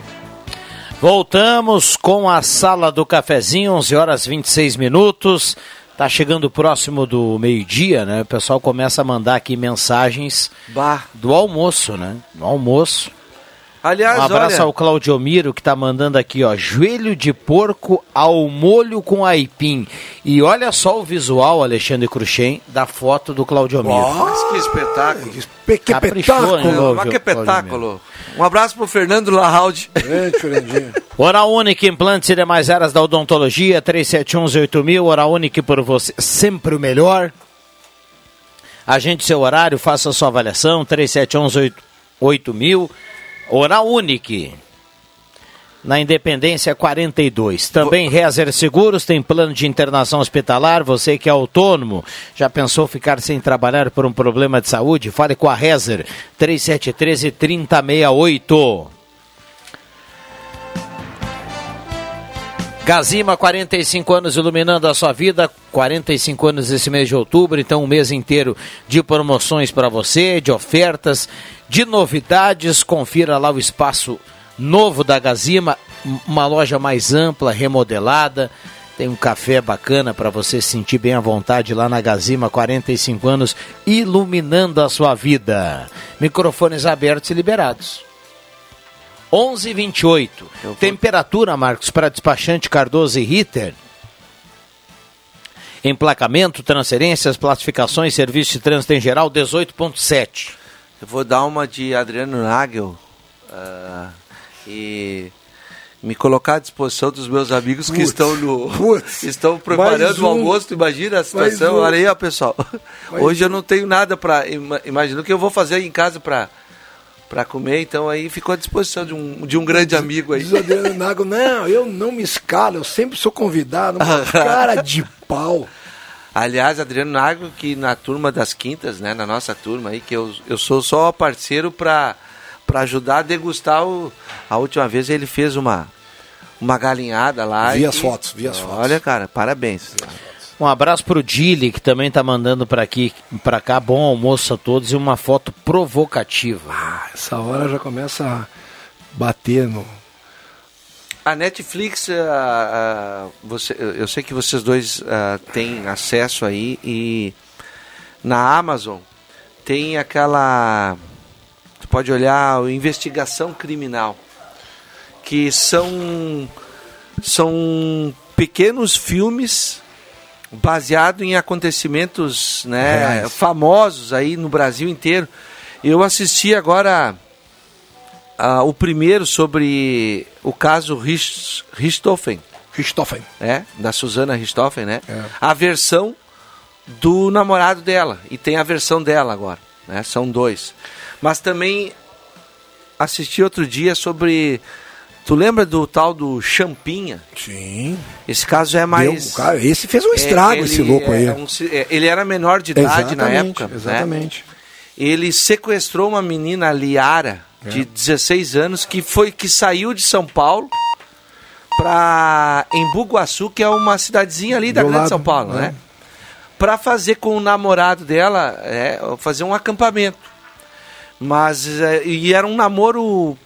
Voltamos com a sala do cafezinho, 11 horas 26 minutos. Tá chegando próximo do meio-dia, né? O pessoal começa a mandar aqui mensagens Bah. do almoço, né? Do almoço. Aliás, Um abraço olha, ao Claudiomiro que tá mandando aqui, ó, joelho de porco ao molho com aipim. E olha só o visual, Alexandre Cruxem, da foto do Claudiomiro. mas que espetáculo. Que, espetáculo! Claudio- que espetáculo. Um abraço pro Fernando Fernandinho. Hora Única, implantes e demais áreas da odontologia, 3718000, Hora Única por você, sempre o melhor. Agende seu horário, faça a sua avaliação, 3718000, Hora Única. Na Independência 42. Também Rezer Seguros tem plano de internação hospitalar. Você que é autônomo, já pensou ficar sem trabalhar por um problema de saúde? Fale com a Rezer 3713 3068. Gazima, 45 anos iluminando a sua vida, 45 anos esse mês de outubro, então um mês inteiro de promoções para você, de ofertas, de novidades. Confira lá o espaço novo da Gazima, uma loja mais ampla, remodelada. Tem um café bacana para você se sentir bem à vontade lá na Gazima, 45 anos, iluminando a sua vida. Microfones abertos e liberados. 11:28. Temperatura, Marcos, para despachante Cardoso e Ritter. Emplacamento, transferências, classificações, serviço de trânsito em geral, 18.7. Eu vou dar uma de Adriano Nagel ah, e me colocar à disposição dos meus amigos que Putz, estão no putz, estão preparando mais o um. almoço. Imagina a situação. um. Olha aí, ó, pessoal. Hoje eu não tenho nada para imagina o que eu vou fazer aí em casa para para comer. Então aí ficou à disposição de um de um grande amigo aí. Diz o Adriano Nago, não, eu não me escalo, eu sempre sou convidado. Mas cara de pau. Aliás, Adriano Nago, que na turma das quintas, né, na nossa turma aí, que eu, eu sou só parceiro para para ajudar a degustar o a última vez ele fez uma uma galinhada lá. Vi e- as fotos, vi as fotos. Olha, cara, parabéns. Um abraço pro Dili, que também tá mandando para aqui, para cá, bom almoço a todos e uma foto provocativa. Ah, essa hora já começa a bater no. A Netflix, ah, ah, você, eu sei que vocês dois ah, têm acesso aí e na Amazon tem aquela. Tu pode olhar o Investigação Criminal, que são, são pequenos filmes baseados em acontecimentos né, famosos aí no Brasil inteiro. Eu assisti agora ah, o primeiro sobre o caso Rich- Richthofen, Richthofen. é, da Susana Richthofen, né? É. A versão do namorado dela. E tem a versão dela agora, né? São dois. Mas também assisti outro dia sobre... Tu lembra do tal do Champinha? Sim. Esse caso é mais... Deu- cara, esse fez um É, estrago, ele esse louco aí. é um é, ele era menor de idade na época. né? Exatamente. Ele sequestrou uma menina, Liara, É. de 16 anos, que foi que saiu de São Paulo para em Buguaçu, que é uma cidadezinha ali da Do Grande lado, São Paulo, né? né? Para fazer com o namorado dela, é, fazer um acampamento. Mas é, e era um namoro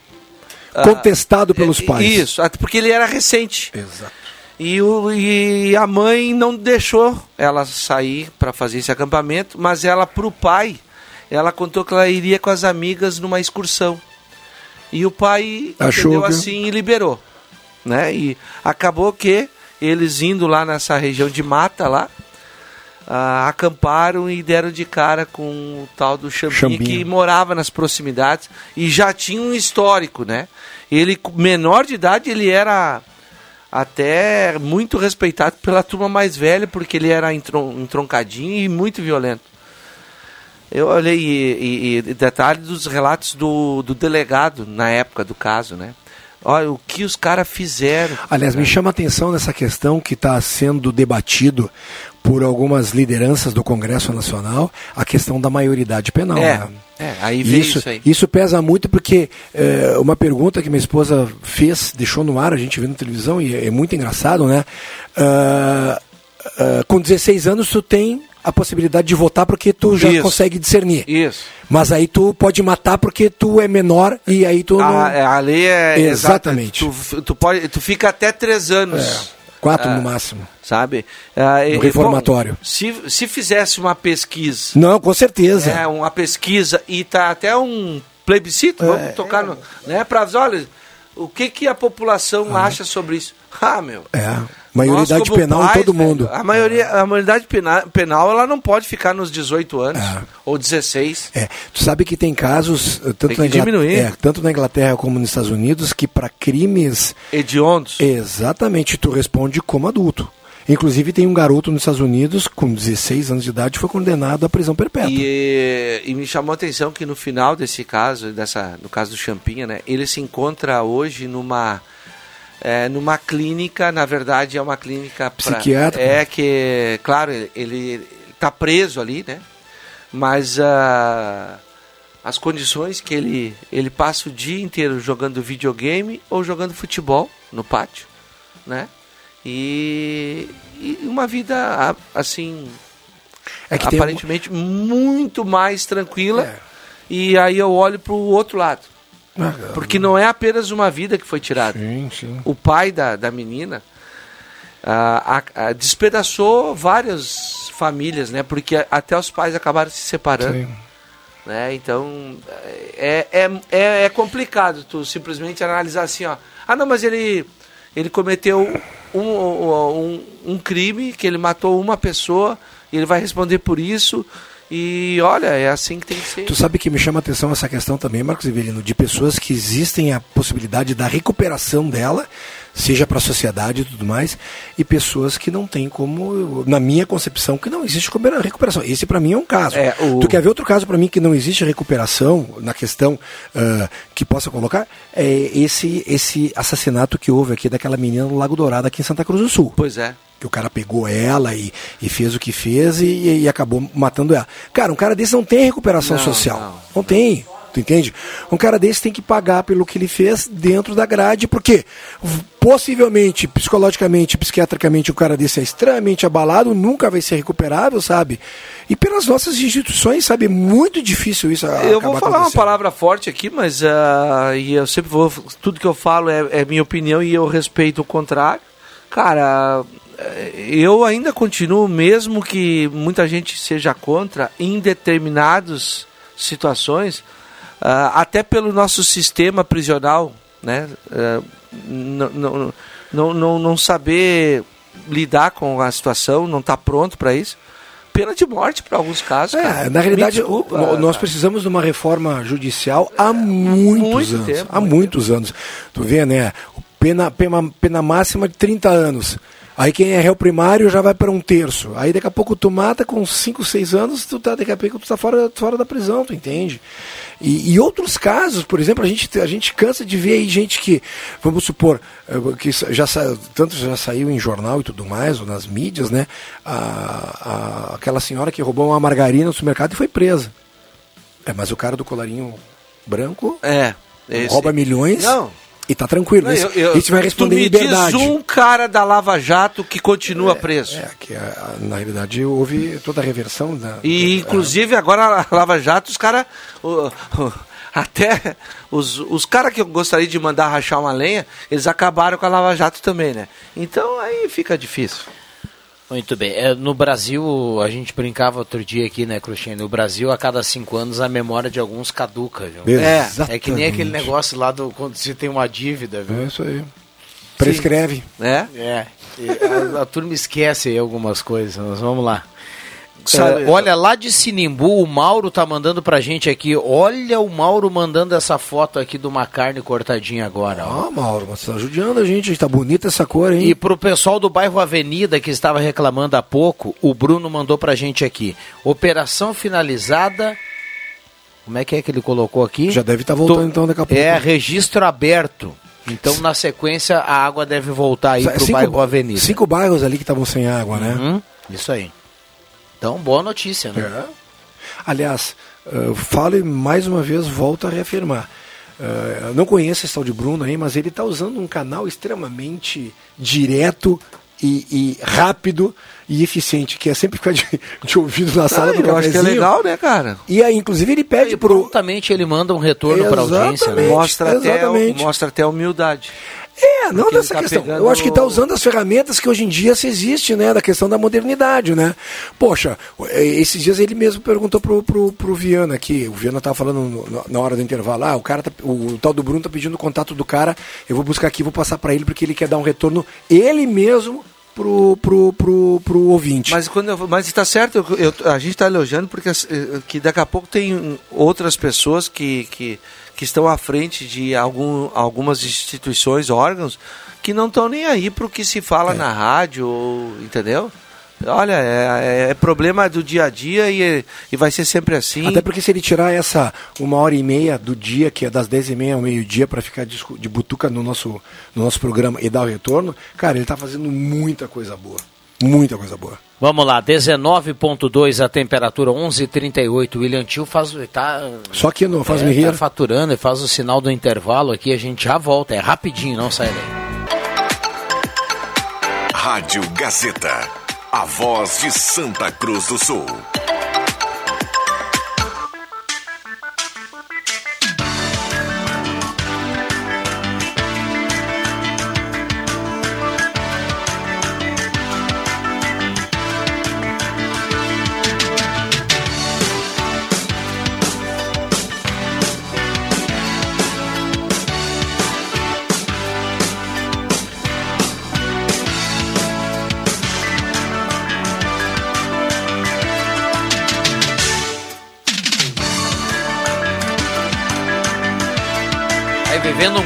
ah, Contestado pelos é, pais. Isso, até porque ele era recente. Exato. E, o, e a mãe não deixou ela sair para fazer esse acampamento, mas ela, pro pai, ela contou que ela iria com as amigas numa excursão. E o pai Achou entendeu que- assim e liberou. Né? E acabou que eles indo lá nessa região de mata lá, ah, acamparam e deram de cara com o tal do Champinha, que morava nas proximidades e já tinha um histórico, né? Ele, menor de idade, ele era até muito respeitado pela turma mais velha, porque ele era entron- entroncadinho e muito violento. Eu olhei e, e, e detalhe dos relatos do, do delegado na época do caso, né? Olha o que os caras fizeram. Aliás, me chama a atenção nessa questão que está sendo debatido por algumas lideranças do Congresso Nacional, a questão da maioridade penal. É, né? é, aí veio isso, isso aí. isso pesa muito porque é, uma pergunta que minha esposa fez, deixou no ar, a gente vê na televisão e é, é muito engraçado, né? Ah, ah, com 16 anos tu tem a possibilidade de votar porque tu já Isso. consegue discernir. Isso. Mas aí tu pode matar porque tu é menor e aí tu não... A, a lei é Exatamente. exata. Tu, tu, pode, tu fica até três anos. É, quatro Ah, no máximo. Sabe? Ah, e, reformatório. bom, se, se fizesse uma pesquisa, Não, com certeza. é, uma pesquisa e tá até um plebiscito, vamos É, tocar no, né, para olha, o que que a população acha sobre isso? Ah, meu. É, maioridade Nós, penal pais, em todo velho, mundo. A maioria, a maioridade pena- penal, ela não pode ficar nos 18 anos É. ou 16. É, tu sabe que tem casos, eh, tanto, Tem na, diminuir. é, tanto na Inglaterra como nos Estados Unidos, que para crimes, Hediondos. exatamente, tu responde como adulto. Inclusive tem um garoto nos Estados Unidos com 16 anos de idade foi condenado à prisão perpétua. E, e me chamou a atenção que no final desse caso, dessa, no caso do Champinha, né, ele se encontra hoje numa é, numa clínica, na verdade é uma clínica Psiquiátrica? É que, claro, ele- está preso ali, né? Mas ah, as condições que ele ele passa o dia inteiro jogando videogame ou jogando futebol no pátio, né? E, e uma vida assim É um- aparentemente muito mais tranquila. É. E aí eu olho para o outro lado. Porque não é apenas uma vida que foi tirada. Sim, sim. O pai da, da menina ah, a- a- despedaçou várias famílias, né? Porque a- até os pais acabaram se separando. Sim. Né? Então é, é, é, é complicado tu simplesmente analisar assim, ó. Ah não, mas ele, ele cometeu um, um, um crime, que ele matou uma pessoa, e ele vai responder por isso. E olha, é assim que tem que ser. Tu sabe que me chama a atenção essa questão também, Marcos Ivelino, de pessoas que existem a possibilidade da recuperação dela, seja para a sociedade e tudo mais, e pessoas que não têm como, na minha concepção, que não existe recupera- recuperação. Esse para mim é um caso. É, o- Tu quer ver outro caso para mim que não existe recuperação na questão ah, que possa colocar? É esse, esse assassinato que houve aqui daquela menina no Lago Dourado aqui em Santa Cruz do Sul Pois é. que o cara pegou ela e, e fez o que fez e, e acabou matando ela. Cara, um cara desse não tem recuperação Não, social. não. Não, tem. Tu entende? Um cara desse tem que pagar pelo que ele fez dentro da grade, porque possivelmente, psicologicamente, psiquiatricamente, um cara desse é extremamente abalado, nunca vai ser recuperável, sabe? E pelas nossas instituições, sabe? É muito difícil isso Eu vou falar uma palavra forte aqui, mas ah, e eu sempre vou. Tudo que eu falo é, é minha opinião e eu respeito o contrário. Cara, eh, eu ainda continuo, mesmo que muita gente seja contra, em determinadas situações, até pelo nosso sistema prisional, né? Uh, não, não, não, não, saber lidar com a situação, não está pronto para isso. Pena de morte para alguns casos. É, na realidade, nós precisamos de uma reforma judicial há muitos muito anos. Tempo, há muito muitos tempo. anos. Tu vê, né? Pena, pena, pena máxima de 30 anos. Aí quem é réu primário já vai para um terço. Aí daqui a pouco tu mata com 5, 6 anos, tu tá, daqui a pouco tu tá fora, fora da prisão, tu entende? E, e, outros casos, por exemplo, a gente, a gente cansa de ver aí gente que, vamos supor, eh, que já tanto já saiu em jornal e tudo mais, ou nas mídias, né? A, a, aquela senhora que roubou uma margarina no supermercado e foi presa. É, mas o cara do colarinho branco é, esse... rouba milhões. Não, e tá tranquilo. Não, eu, eu, isso vai responder tu me liberdade. Diz um cara da Lava Jato que continua é, preso. É, que na realidade houve toda a reversão da. E inclusive agora a Lava Jato, os caras. Até os, os caras que eu gostaria de mandar rachar uma lenha, eles acabaram com a Lava Jato também, né? Então aí fica difícil. Muito bem. É, no Brasil, a gente brincava outro dia aqui, né, Cruxinha? No Brasil, a cada cinco anos, a memória de alguns caduca, viu? É, é que nem aquele negócio lá do quando você tem uma dívida, viu? É isso aí. Prescreve. Sim. É? É. A, a, turma esquece aí algumas coisas. Nós vamos lá. Sabe, é, olha, lá de Sinimbu, o Mauro tá mandando pra gente aqui. Olha o Mauro mandando essa foto aqui de uma carne cortadinha agora. Ah, Mauro, mas tá ajudando a gente. Tá bonita essa cor, hein? E pro pessoal do bairro Avenida, que estava reclamando há pouco, o Bruno mandou pra gente aqui. Operação finalizada. Como é que é que ele colocou aqui? Já deve estar tá voltando Tô... então daqui a pouco. É, registro aberto. Então, na sequência, a água deve voltar aí pro cinco, bairro Avenida. Cinco bairros ali que estavam sem água, né? Uhum, isso aí. Então, boa notícia, né? É. Aliás, uh, falo mais uma vez, volto a reafirmar. Uh, não conheço esse tal de Bruno aí, mas ele está usando um canal extremamente direto e, e, rápido e eficiente, que é sempre ficar de, de ouvido na sala ah, do Eu acho que é legal, né, cara? E aí, inclusive, ele pede para Prontamente ele manda um retorno para a audiência, né? Mostra até, mostra até a humildade. É, não dessa tá questão. Pegando... Eu acho que está usando as ferramentas que hoje em dia se existe, né? Da questão da modernidade, né? Poxa, é, esses dias ele mesmo perguntou pro, pro, pro Viana aqui. O Viana estava falando na hora do intervalo. Ah, o cara tá, o, o, tal do Bruno tá pedindo o contato do cara. Eu vou buscar aqui, vou passar para ele porque ele quer dar um retorno ele mesmo pro, pro, pro, pro ouvinte. Mas quando eu, mas está certo, eu, eu, a gente está elogiando porque eh, que daqui a pouco tem outras pessoas que, que que estão à frente de algum, algumas instituições, órgãos, que não estão nem aí para o que se fala é. na rádio, entendeu? Olha, é, é, problema do dia a dia e, e vai ser sempre assim. Até porque se ele tirar essa uma hora e meia do dia, que é das dez e meia ao meio-dia, para ficar de, de butuca no nosso, no nosso programa e dar o retorno, cara, ele está fazendo muita coisa boa. Muita coisa boa. Vamos lá, 19.2 a temperatura, 11:38. William Tio faz tá Só que não faz é, me rir. Tá faturando e faz o sinal do intervalo aqui, a gente já volta, é rapidinho, não sai daí. Rádio Gazeta, a voz de Santa Cruz do Sul.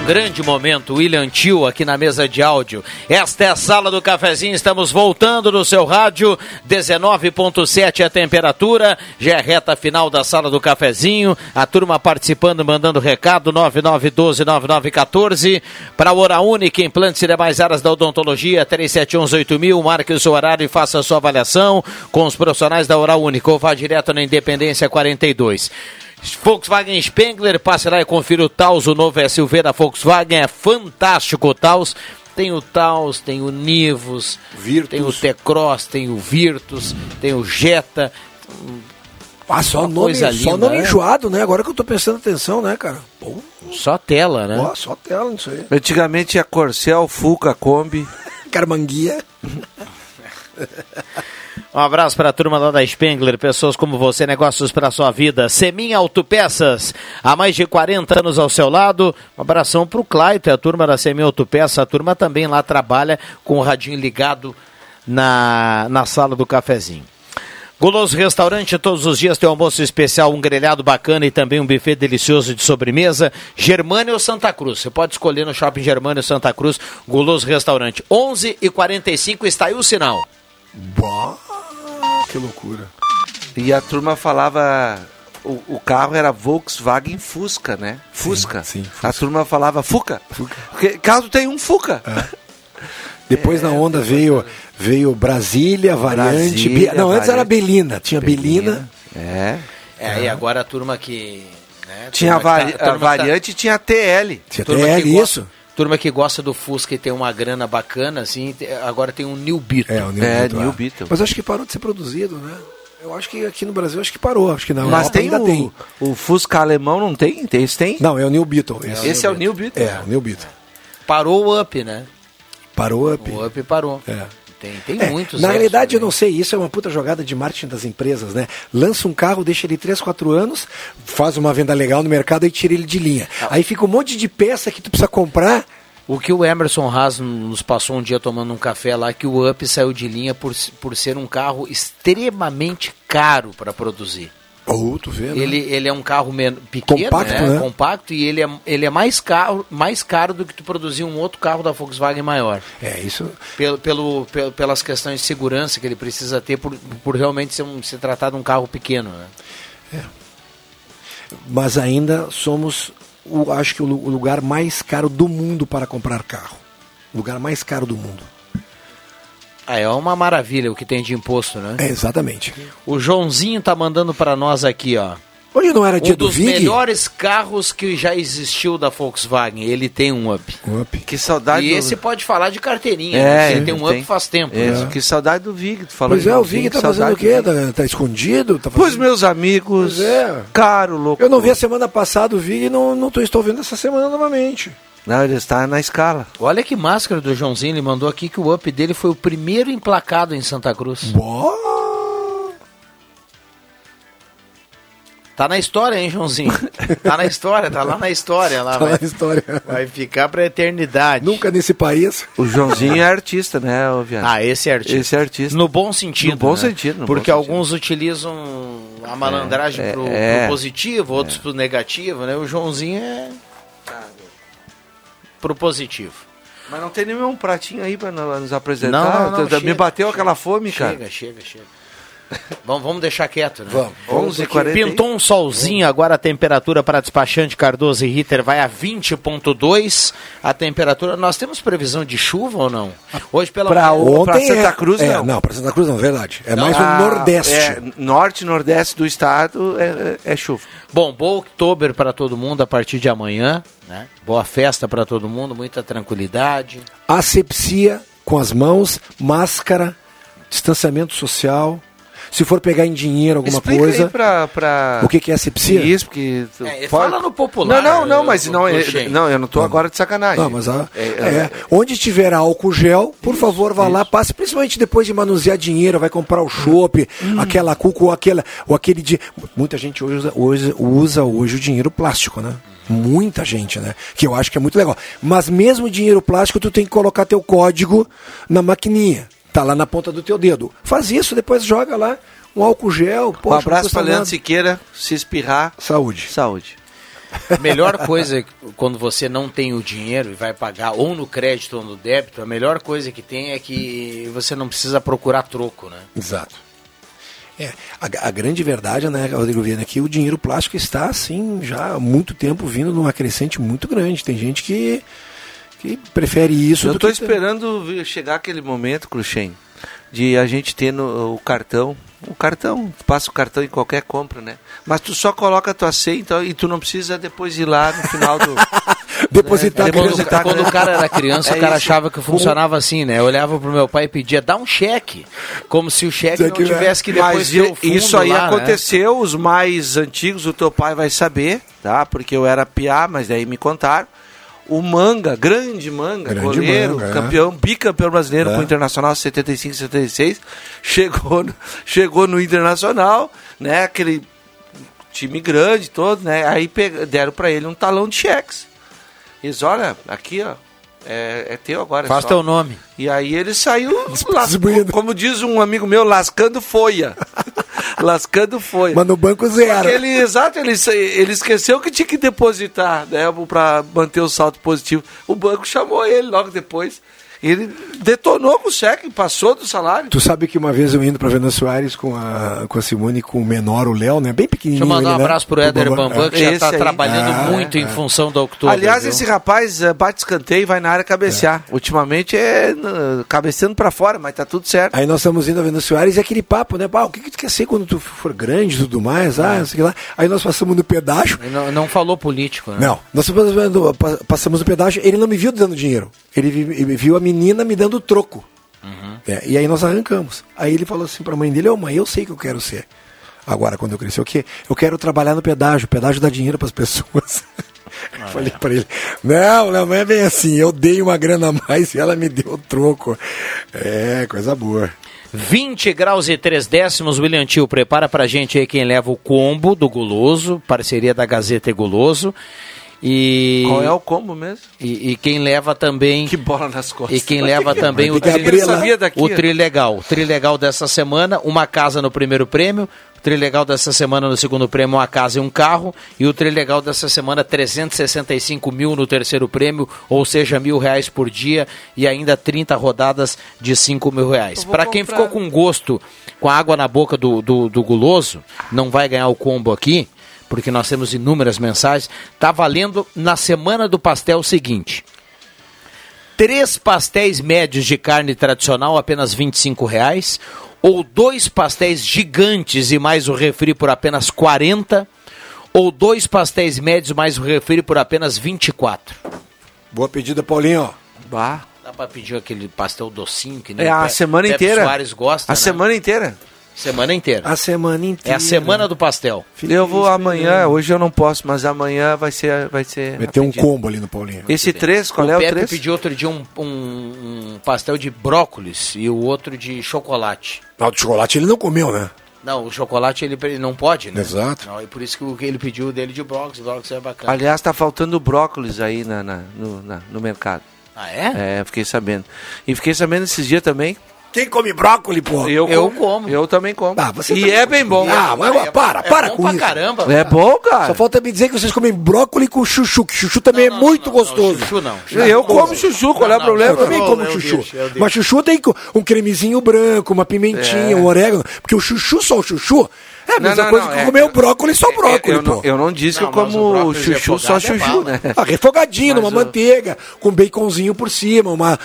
Grande momento, William Tio aqui na mesa de áudio. Esta é a sala do cafezinho, estamos voltando no seu rádio, 19.7 a temperatura, já é reta final da sala do cafezinho, a turma participando, mandando recado, 9912-9914, para a Hora Única, implantes e demais áreas da odontologia, 37118000, marque o seu horário e faça a sua avaliação com os profissionais da Hora Única, ou vá direto na Independência 42. Volkswagen Spengler, passe lá e confira o Taos, o novo SUV da Volkswagen, é fantástico o Taos. Tem o Taos, tem o Nivus, Virtus. tem o T-Cross, tem o Virtus, tem o Jetta. Ah, só nome, linda, só nome né? enjoado, né? Agora que eu tô prestando atenção, né, cara? Pô. Só tela, né? Pô, só tela, isso aí. Antigamente a Corcel, Fuca, Kombi. Carmanguia. Um abraço para a turma lá da Spengler, pessoas como você, negócios para sua vida. Semin Autopeças, há mais de 40 anos ao seu lado. Um abração para o Claito e a turma da Semin Autopeças. A turma também lá trabalha com o radinho ligado na, na sala do cafezinho. Guloso Restaurante, todos os dias tem um almoço especial, um grelhado bacana e também um buffet delicioso de sobremesa. Germânia ou Santa Cruz? Você pode escolher no Shopping Germânia ou Santa Cruz, Guloso Restaurante. 11 e 45 está aí o sinal. Bah, que loucura. E a turma falava. O, o carro era Volkswagen Fusca, né? Fusca. sim, A Fusca. turma falava Fuca. Porque carro tem um Fuca. Depois na onda veio, veio Brasília, variante. Brasília, Be- Não, antes era. Belina. Tinha Belina. É. É, e agora a turma que. né, Tinha a, vari- tá- turma a tá- variante e tinha a TL. Tinha TL, gosta- isso? Turma que gosta do Fusca e tem uma grana bacana, assim, agora tem um New Beetle. É, o New É, Beetle. New é. Beetle. Mas acho que parou de ser produzido, né? Eu acho que aqui no Brasil acho que parou. Acho que na Mas Europa tem ainda o, tem. o Fusca alemão, não tem? tem? Esse tem? Não, é o New Beetle. Esse, Esse é o New Beetle. É, o New Beetle. Parou o Up, né? Parou up. O Up parou. É. Tem, tem É, muitos. na realidade, eu também. não sei, isso é uma puta jogada de marketing das empresas, né? Lança um carro, deixa ele 3, 4 anos, faz uma venda legal no mercado e tira ele de linha. Ah. Aí fica um monte de peça que tu precisa comprar. O que o Emerson Haas nos passou um dia tomando um café lá, que o Up saiu de linha por, por ser um carro extremamente caro para produzir. Ou tu vê, né? Ele, ele é um carro pequeno, Compacto, né? né? compacto, e ele é, ele é mais, caro, mais caro do que tu produzir um outro carro da Volkswagen maior. É, isso. Pelo, pelo, pel- pelas questões de segurança que ele precisa ter por, por realmente ser, um, se tratar de um carro pequeno. Né? Mas ainda somos, o, acho que o lugar mais caro do mundo para comprar carro. O lugar mais caro do mundo. Ah, é uma maravilha o que tem de imposto, né? É, exatamente. O Joãozinho tá mandando para nós aqui, ó. Hoje não era dia Um do dos Vig? melhores carros que já existiu da Volkswagen. Ele tem um Up. Up. Que saudade E do... esse pode falar de carteirinha. É, né? Ele ele tem um tem. Up faz tempo. Isso, né? Que saudade do Vig. Tu falou Pois é, o Vig tá fazendo o quê? Tá, tá escondido? Tá Pois fazendo... meus amigos, Pois é. caro, louco. Eu não vi a semana passada o Vig e não, não tô, estou vendo essa semana novamente. Não, ele está na escala. Olha que máscara do Joãozinho. Ele mandou aqui que o Up dele foi o primeiro emplacado em Santa Cruz. Boa! Tá na história, hein, Joãozinho? Tá na história, tá lá na história. Lá, Tá vai, na história. vai ficar pra eternidade. Nunca nesse país. O Joãozinho é artista, né, ô Viana? Ah, esse é artista. Esse é artista. No bom sentido. No bom né? sentido, no Porque bom alguns utilizam a malandragem É, pro, é. pro positivo, outros pro negativo, né? O Joãozinho é. Pro positivo. Mas não tem nenhum pratinho aí pra no- nos apresentar? Não, não, não, Me chega, bateu aquela fome, cara. Chega, chega, chega. vamos, vamos deixar quieto, né? Vamos. 11h40. Pintou um solzinho, agora a temperatura para despachante Cardoso e Ritter vai a 20.2. A temperatura, nós temos previsão de chuva ou não? Hoje pela Pra manhã- o- pra Santa é, Cruz, é, não. Não, pra Santa Cruz não, verdade. É mais Ah, o Nordeste. é, norte e Nordeste do estado é, é chuva. Bom, bom Oktober para todo mundo a partir de amanhã, né? Boa festa para todo mundo, muita tranquilidade. Asepsia com as mãos, máscara, distanciamento social. Se for pegar em dinheiro alguma Explica coisa. aí pra, pra... O que, que é asepsia? Isso, porque... tu É, fala no Não, popular, não, não, mas eh, não, é- Cruxem. não eu não tô agora de sacanagem. Não, mas a- É, é, é, onde tiver álcool gel, por favor, vá lá, passe, principalmente depois de manusear dinheiro, vai comprar o chopp, Hum. aquela cuca ou aquela, ou aquele de. Muita gente usa, usa, usa hoje o dinheiro plástico, né? Muita gente, né? Que eu acho que é muito legal. Mas mesmo o dinheiro plástico, tu tem que colocar teu código na maquininha. Tá lá na ponta do teu dedo. Faz isso, depois joga lá um álcool gel. Um Poxa, não abraço pra Leandro. Siqueira, se espirrar, Saúde. saúde. A melhor coisa é quando você não tem o dinheiro e vai pagar ou no crédito ou no débito, a melhor coisa que tem é que você não precisa procurar troco, né? Exato. É, a, a grande verdade, né, Rodrigo Viana, é que o dinheiro plástico está, assim, já há muito tempo vindo numa crescente muito grande. Tem gente que, que prefere isso Eu que... esperando chegar aquele momento, Cruxem, de a gente ter no, o cartão. O cartão, tu passa o cartão em qualquer compra, né? Mas tu só coloca a tua senha então, e tu não precisa depois ir lá no final do. Depositar É, Quando, criança- depositar- quando o cara era criança, É o cara isso. achava que funcionava assim, né? Eu olhava pro meu pai e pedia, dá um cheque. Como se o cheque não né? tivesse que depois Mas ter o fundo isso aí lá, né? aconteceu, os mais antigos, o teu pai vai saber, tá? Porque eu era piá, mas daí me contaram. O Manga, grande Manga, Grande goleiro, Manga, é. campeão, bicampeão brasileiro É. com o Internacional 75 76, chegou no, chegou no Internacional, né, aquele time grande todo, né? Aí pega- deram pra ele um talão de cheques. Eles, olha, aqui, ó, é, é teu agora. é Faz só." teu nome. E aí ele saiu, lascou, como diz um amigo meu, lascando folha. Lascando folha. Mas no banco zero. Ele, exato, ele, ele esqueceu que tinha que depositar, né, pra manter o saldo positivo. O banco chamou ele logo depois. Ele detonou com o cheque, passou do salário. Tu sabe que uma vez eu indo pra Venâncio Soares com a, com a Simone com o menor, o Léo, né? Bem pequenininho. Deixa eu mandar um né? abraço pro Éder Bambam, que já está aí. trabalhando Ah, muito em função do outubro. Aliás, viu? esse rapaz eh, bate escanteio e vai na área cabecear. Ultimamente é cabeceando pra fora, mas tá tudo certo. Aí nós estamos indo a Venâncio Soares e aquele papo, né? Pá, o que, que tu quer ser quando tu for grande e tudo mais? Ah, não sei o que lá. Aí nós passamos no pedágio. Não, não falou político, né? Não, nós passamos, pa- passamos no pedágio, ele não me viu dando dinheiro. Ele vi- ele viu a menina me dando troco. É, e aí nós arrancamos. Aí ele falou assim pra mãe dele, ô mãe, eu sei que eu quero ser. Agora, quando eu crescer, o quê? Eu quero trabalhar no pedágio. O pedágio dá dinheiro pras pessoas. Eu Falei pra ele, não, não, é bem assim. Eu dei uma grana a mais e ela me deu o troco. É, coisa boa. 20 graus e 3 décimos, William Tio, prepara pra gente aí quem leva o combo do Guloso, parceria da Gazeta e Guloso. E, Qual é o combo mesmo? e, e quem leva também... Que bola nas costas. E quem leva também o, tri. Sabia daqui, o ó. Trilegal. O Trilegal dessa semana, uma casa no primeiro prêmio. O Trilegal dessa semana no segundo prêmio, uma casa e um carro. E o Trilegal dessa semana, 365 mil no terceiro prêmio, ou seja, mil reais por dia e ainda 30 rodadas de 5 mil reais. Para quem ficou com gosto, com a água na boca do, do, do guloso, não vai ganhar o combo aqui, porque nós temos inúmeras mensagens. Tá valendo na semana do pastel o seguinte. Três pastéis médios de carne tradicional, apenas 25 reais, ou dois pastéis gigantes e mais o refri por apenas 40, ou dois pastéis médios mais o refri por apenas 24. Boa pedida, Paulinho. Bah. Dá pra pedir aquele pastel docinho que nem É o a Pe- semana Pepe inteira. Soares gosta, A né? semana inteira. Semana inteira. A semana É inteira. a semana do pastel. Fiquei eu vou amanhã, hoje eu não posso, mas amanhã vai ser. Vai ser Meteu um rapidinho. combo ali no Paulinho. Esse três, qual o é o Pepe três? pediu outro dia um, um- um pastel de brócolis e o outro de chocolate. Não, de chocolate ele não comeu, né? Não, o chocolate ele, ele não pode, né? Exato. Não, e por isso que o que ele pediu dele de brócolis, brócolis é bacana. Aliás, tá faltando brócolis aí na, na- no, na- no mercado. Ah, é? É, fiquei sabendo. E fiquei sabendo esses dias também. Quem come brócolis, pô? Eu, Eu como. Eu também como. Ah, você e também é bem bom. Ah, mas É- para, é para bom com pra isso. caramba. É bom, cara. Só falta me dizer que vocês comem brócolis com chuchu, que chuchu também Não, é não, muito não, não, gostoso. chuchu não. Eu como chuchu, qual é o Não, problema? Eu também como chuchu. deixo, eu deixo. Mas chuchu tem um cremezinho branco, uma pimentinha, É. um orégano. Porque o chuchu, só o chuchu, é a mesma não, coisa não, que é- comer o brócolis só brócolis, eu, não, pô. eu não disse que eu como brócolis chuchu, só é chuchu, né? Ah, refogadinho, numa manteiga, com baconzinho por cima, uma...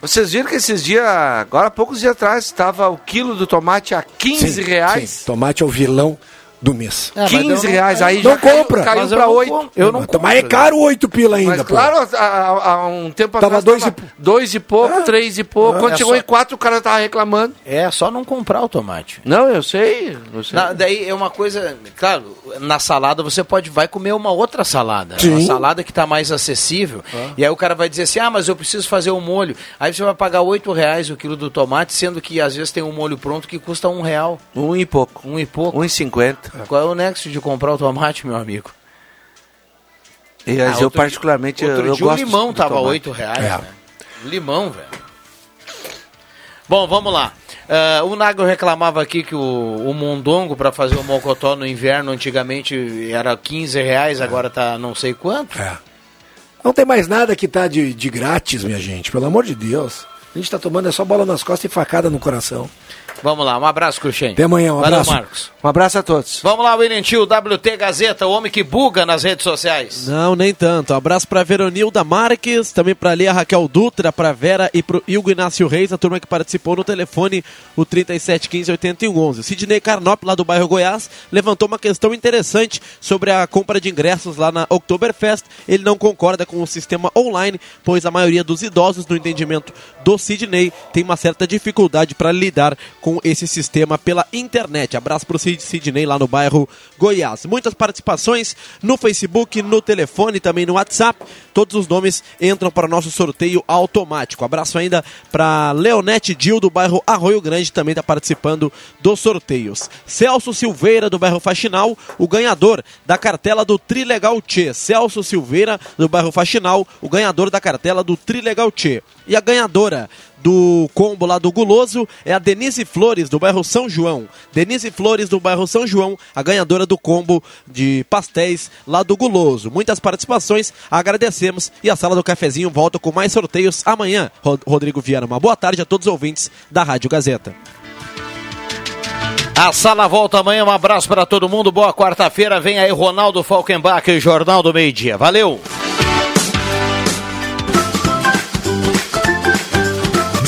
Vocês viram que esses dias, agora há poucos dias atrás, estava o quilo do tomate a 15 Sim, reais. sim. Tomate é o vilão do mês. É, mas eu 15 não- reais, aí Não já caiu- compra. caiu Mas eu para não 8. compro. Eu não Mas- Mas é caro 8 pila ainda, Mas pô. claro, há, um tempo Tava atrás dois tava e pou- dois e pouco, Ah. três e pouco. Ah. Quando É chegou só- em quatro, o cara tava reclamando. É só não comprar o tomate. Não, eu sei. Eu sei. Na- daí é uma coisa, claro, na salada você pode vai comer uma outra salada, Sim. uma salada que está mais acessível. E aí o cara vai dizer assim, ah, mas eu preciso fazer o molho. Aí você vai pagar oito reais o quilo do tomate, sendo que às vezes tem um molho pronto que custa um real, Um e pouco. um e pouco. Um e cinquenta. Qual é o nexo de comprar o tomate, meu amigo? E Ah, eu outro particularmente, dia, eu, outro eu dia o gosto limão do tava tomate. oito reais, É. né? Limão, velho. Bom, vamos lá. Ah, o Nago reclamava aqui que o, o mondongo para fazer o mocotó no inverno antigamente era 15 reais, agora tá não sei quanto. É. Não tem mais nada que tá de, de grátis, minha gente. Pelo amor de Deus. A gente tá tomando é só bola nas costas e facada no coração. Vamos lá, um abraço, Cruxem. Até amanhã, um Valeu, abraço. Marcos. Um abraço a todos. Vamos lá, William Tio, WT Gazeta, o homem que buga nas redes sociais. Não, nem tanto. Abraço pra Veronilda Marques, também pra Lia Raquel Dutra, pra Vera e pro Hugo Inácio Reis, a turma que participou no telefone, o 3715-8111. Sidney Carnop, lá do bairro Goiás, levantou uma questão interessante sobre a compra de ingressos lá na Oktoberfest. Ele não concorda com o sistema online, pois a maioria dos idosos, no entendimento do Sidney, tem uma certa dificuldade para lidar com com esse sistema pela internet. Abraço para o Sidney lá no bairro Goiás. Muitas participações no Facebook, no telefone, também no WhatsApp. Todos os nomes entram para o nosso sorteio automático. Abraço ainda para Leonete Dil do bairro Arroio Grande, também está participando dos sorteios. Celso Silveira do bairro Faxinal, o ganhador da cartela do Trilegal Tchê. Celso Silveira do bairro Faxinal, o ganhador da cartela do Trilegal Tchê. E a ganhadora do combo lá do Guloso é a Denise Flores, do bairro São João. Denise Flores, do bairro São João, a ganhadora do combo de pastéis lá do Guloso. Muitas participações, agradecemos e a Sala do Cafezinho volta com mais sorteios amanhã. Rodrigo Viana, uma boa tarde a todos os ouvintes da Rádio Gazeta. A sala volta amanhã. Um abraço para todo mundo. Boa quarta-feira. Vem aí Ronaldo Falkenbach e Jornal do Meio Dia. Valeu!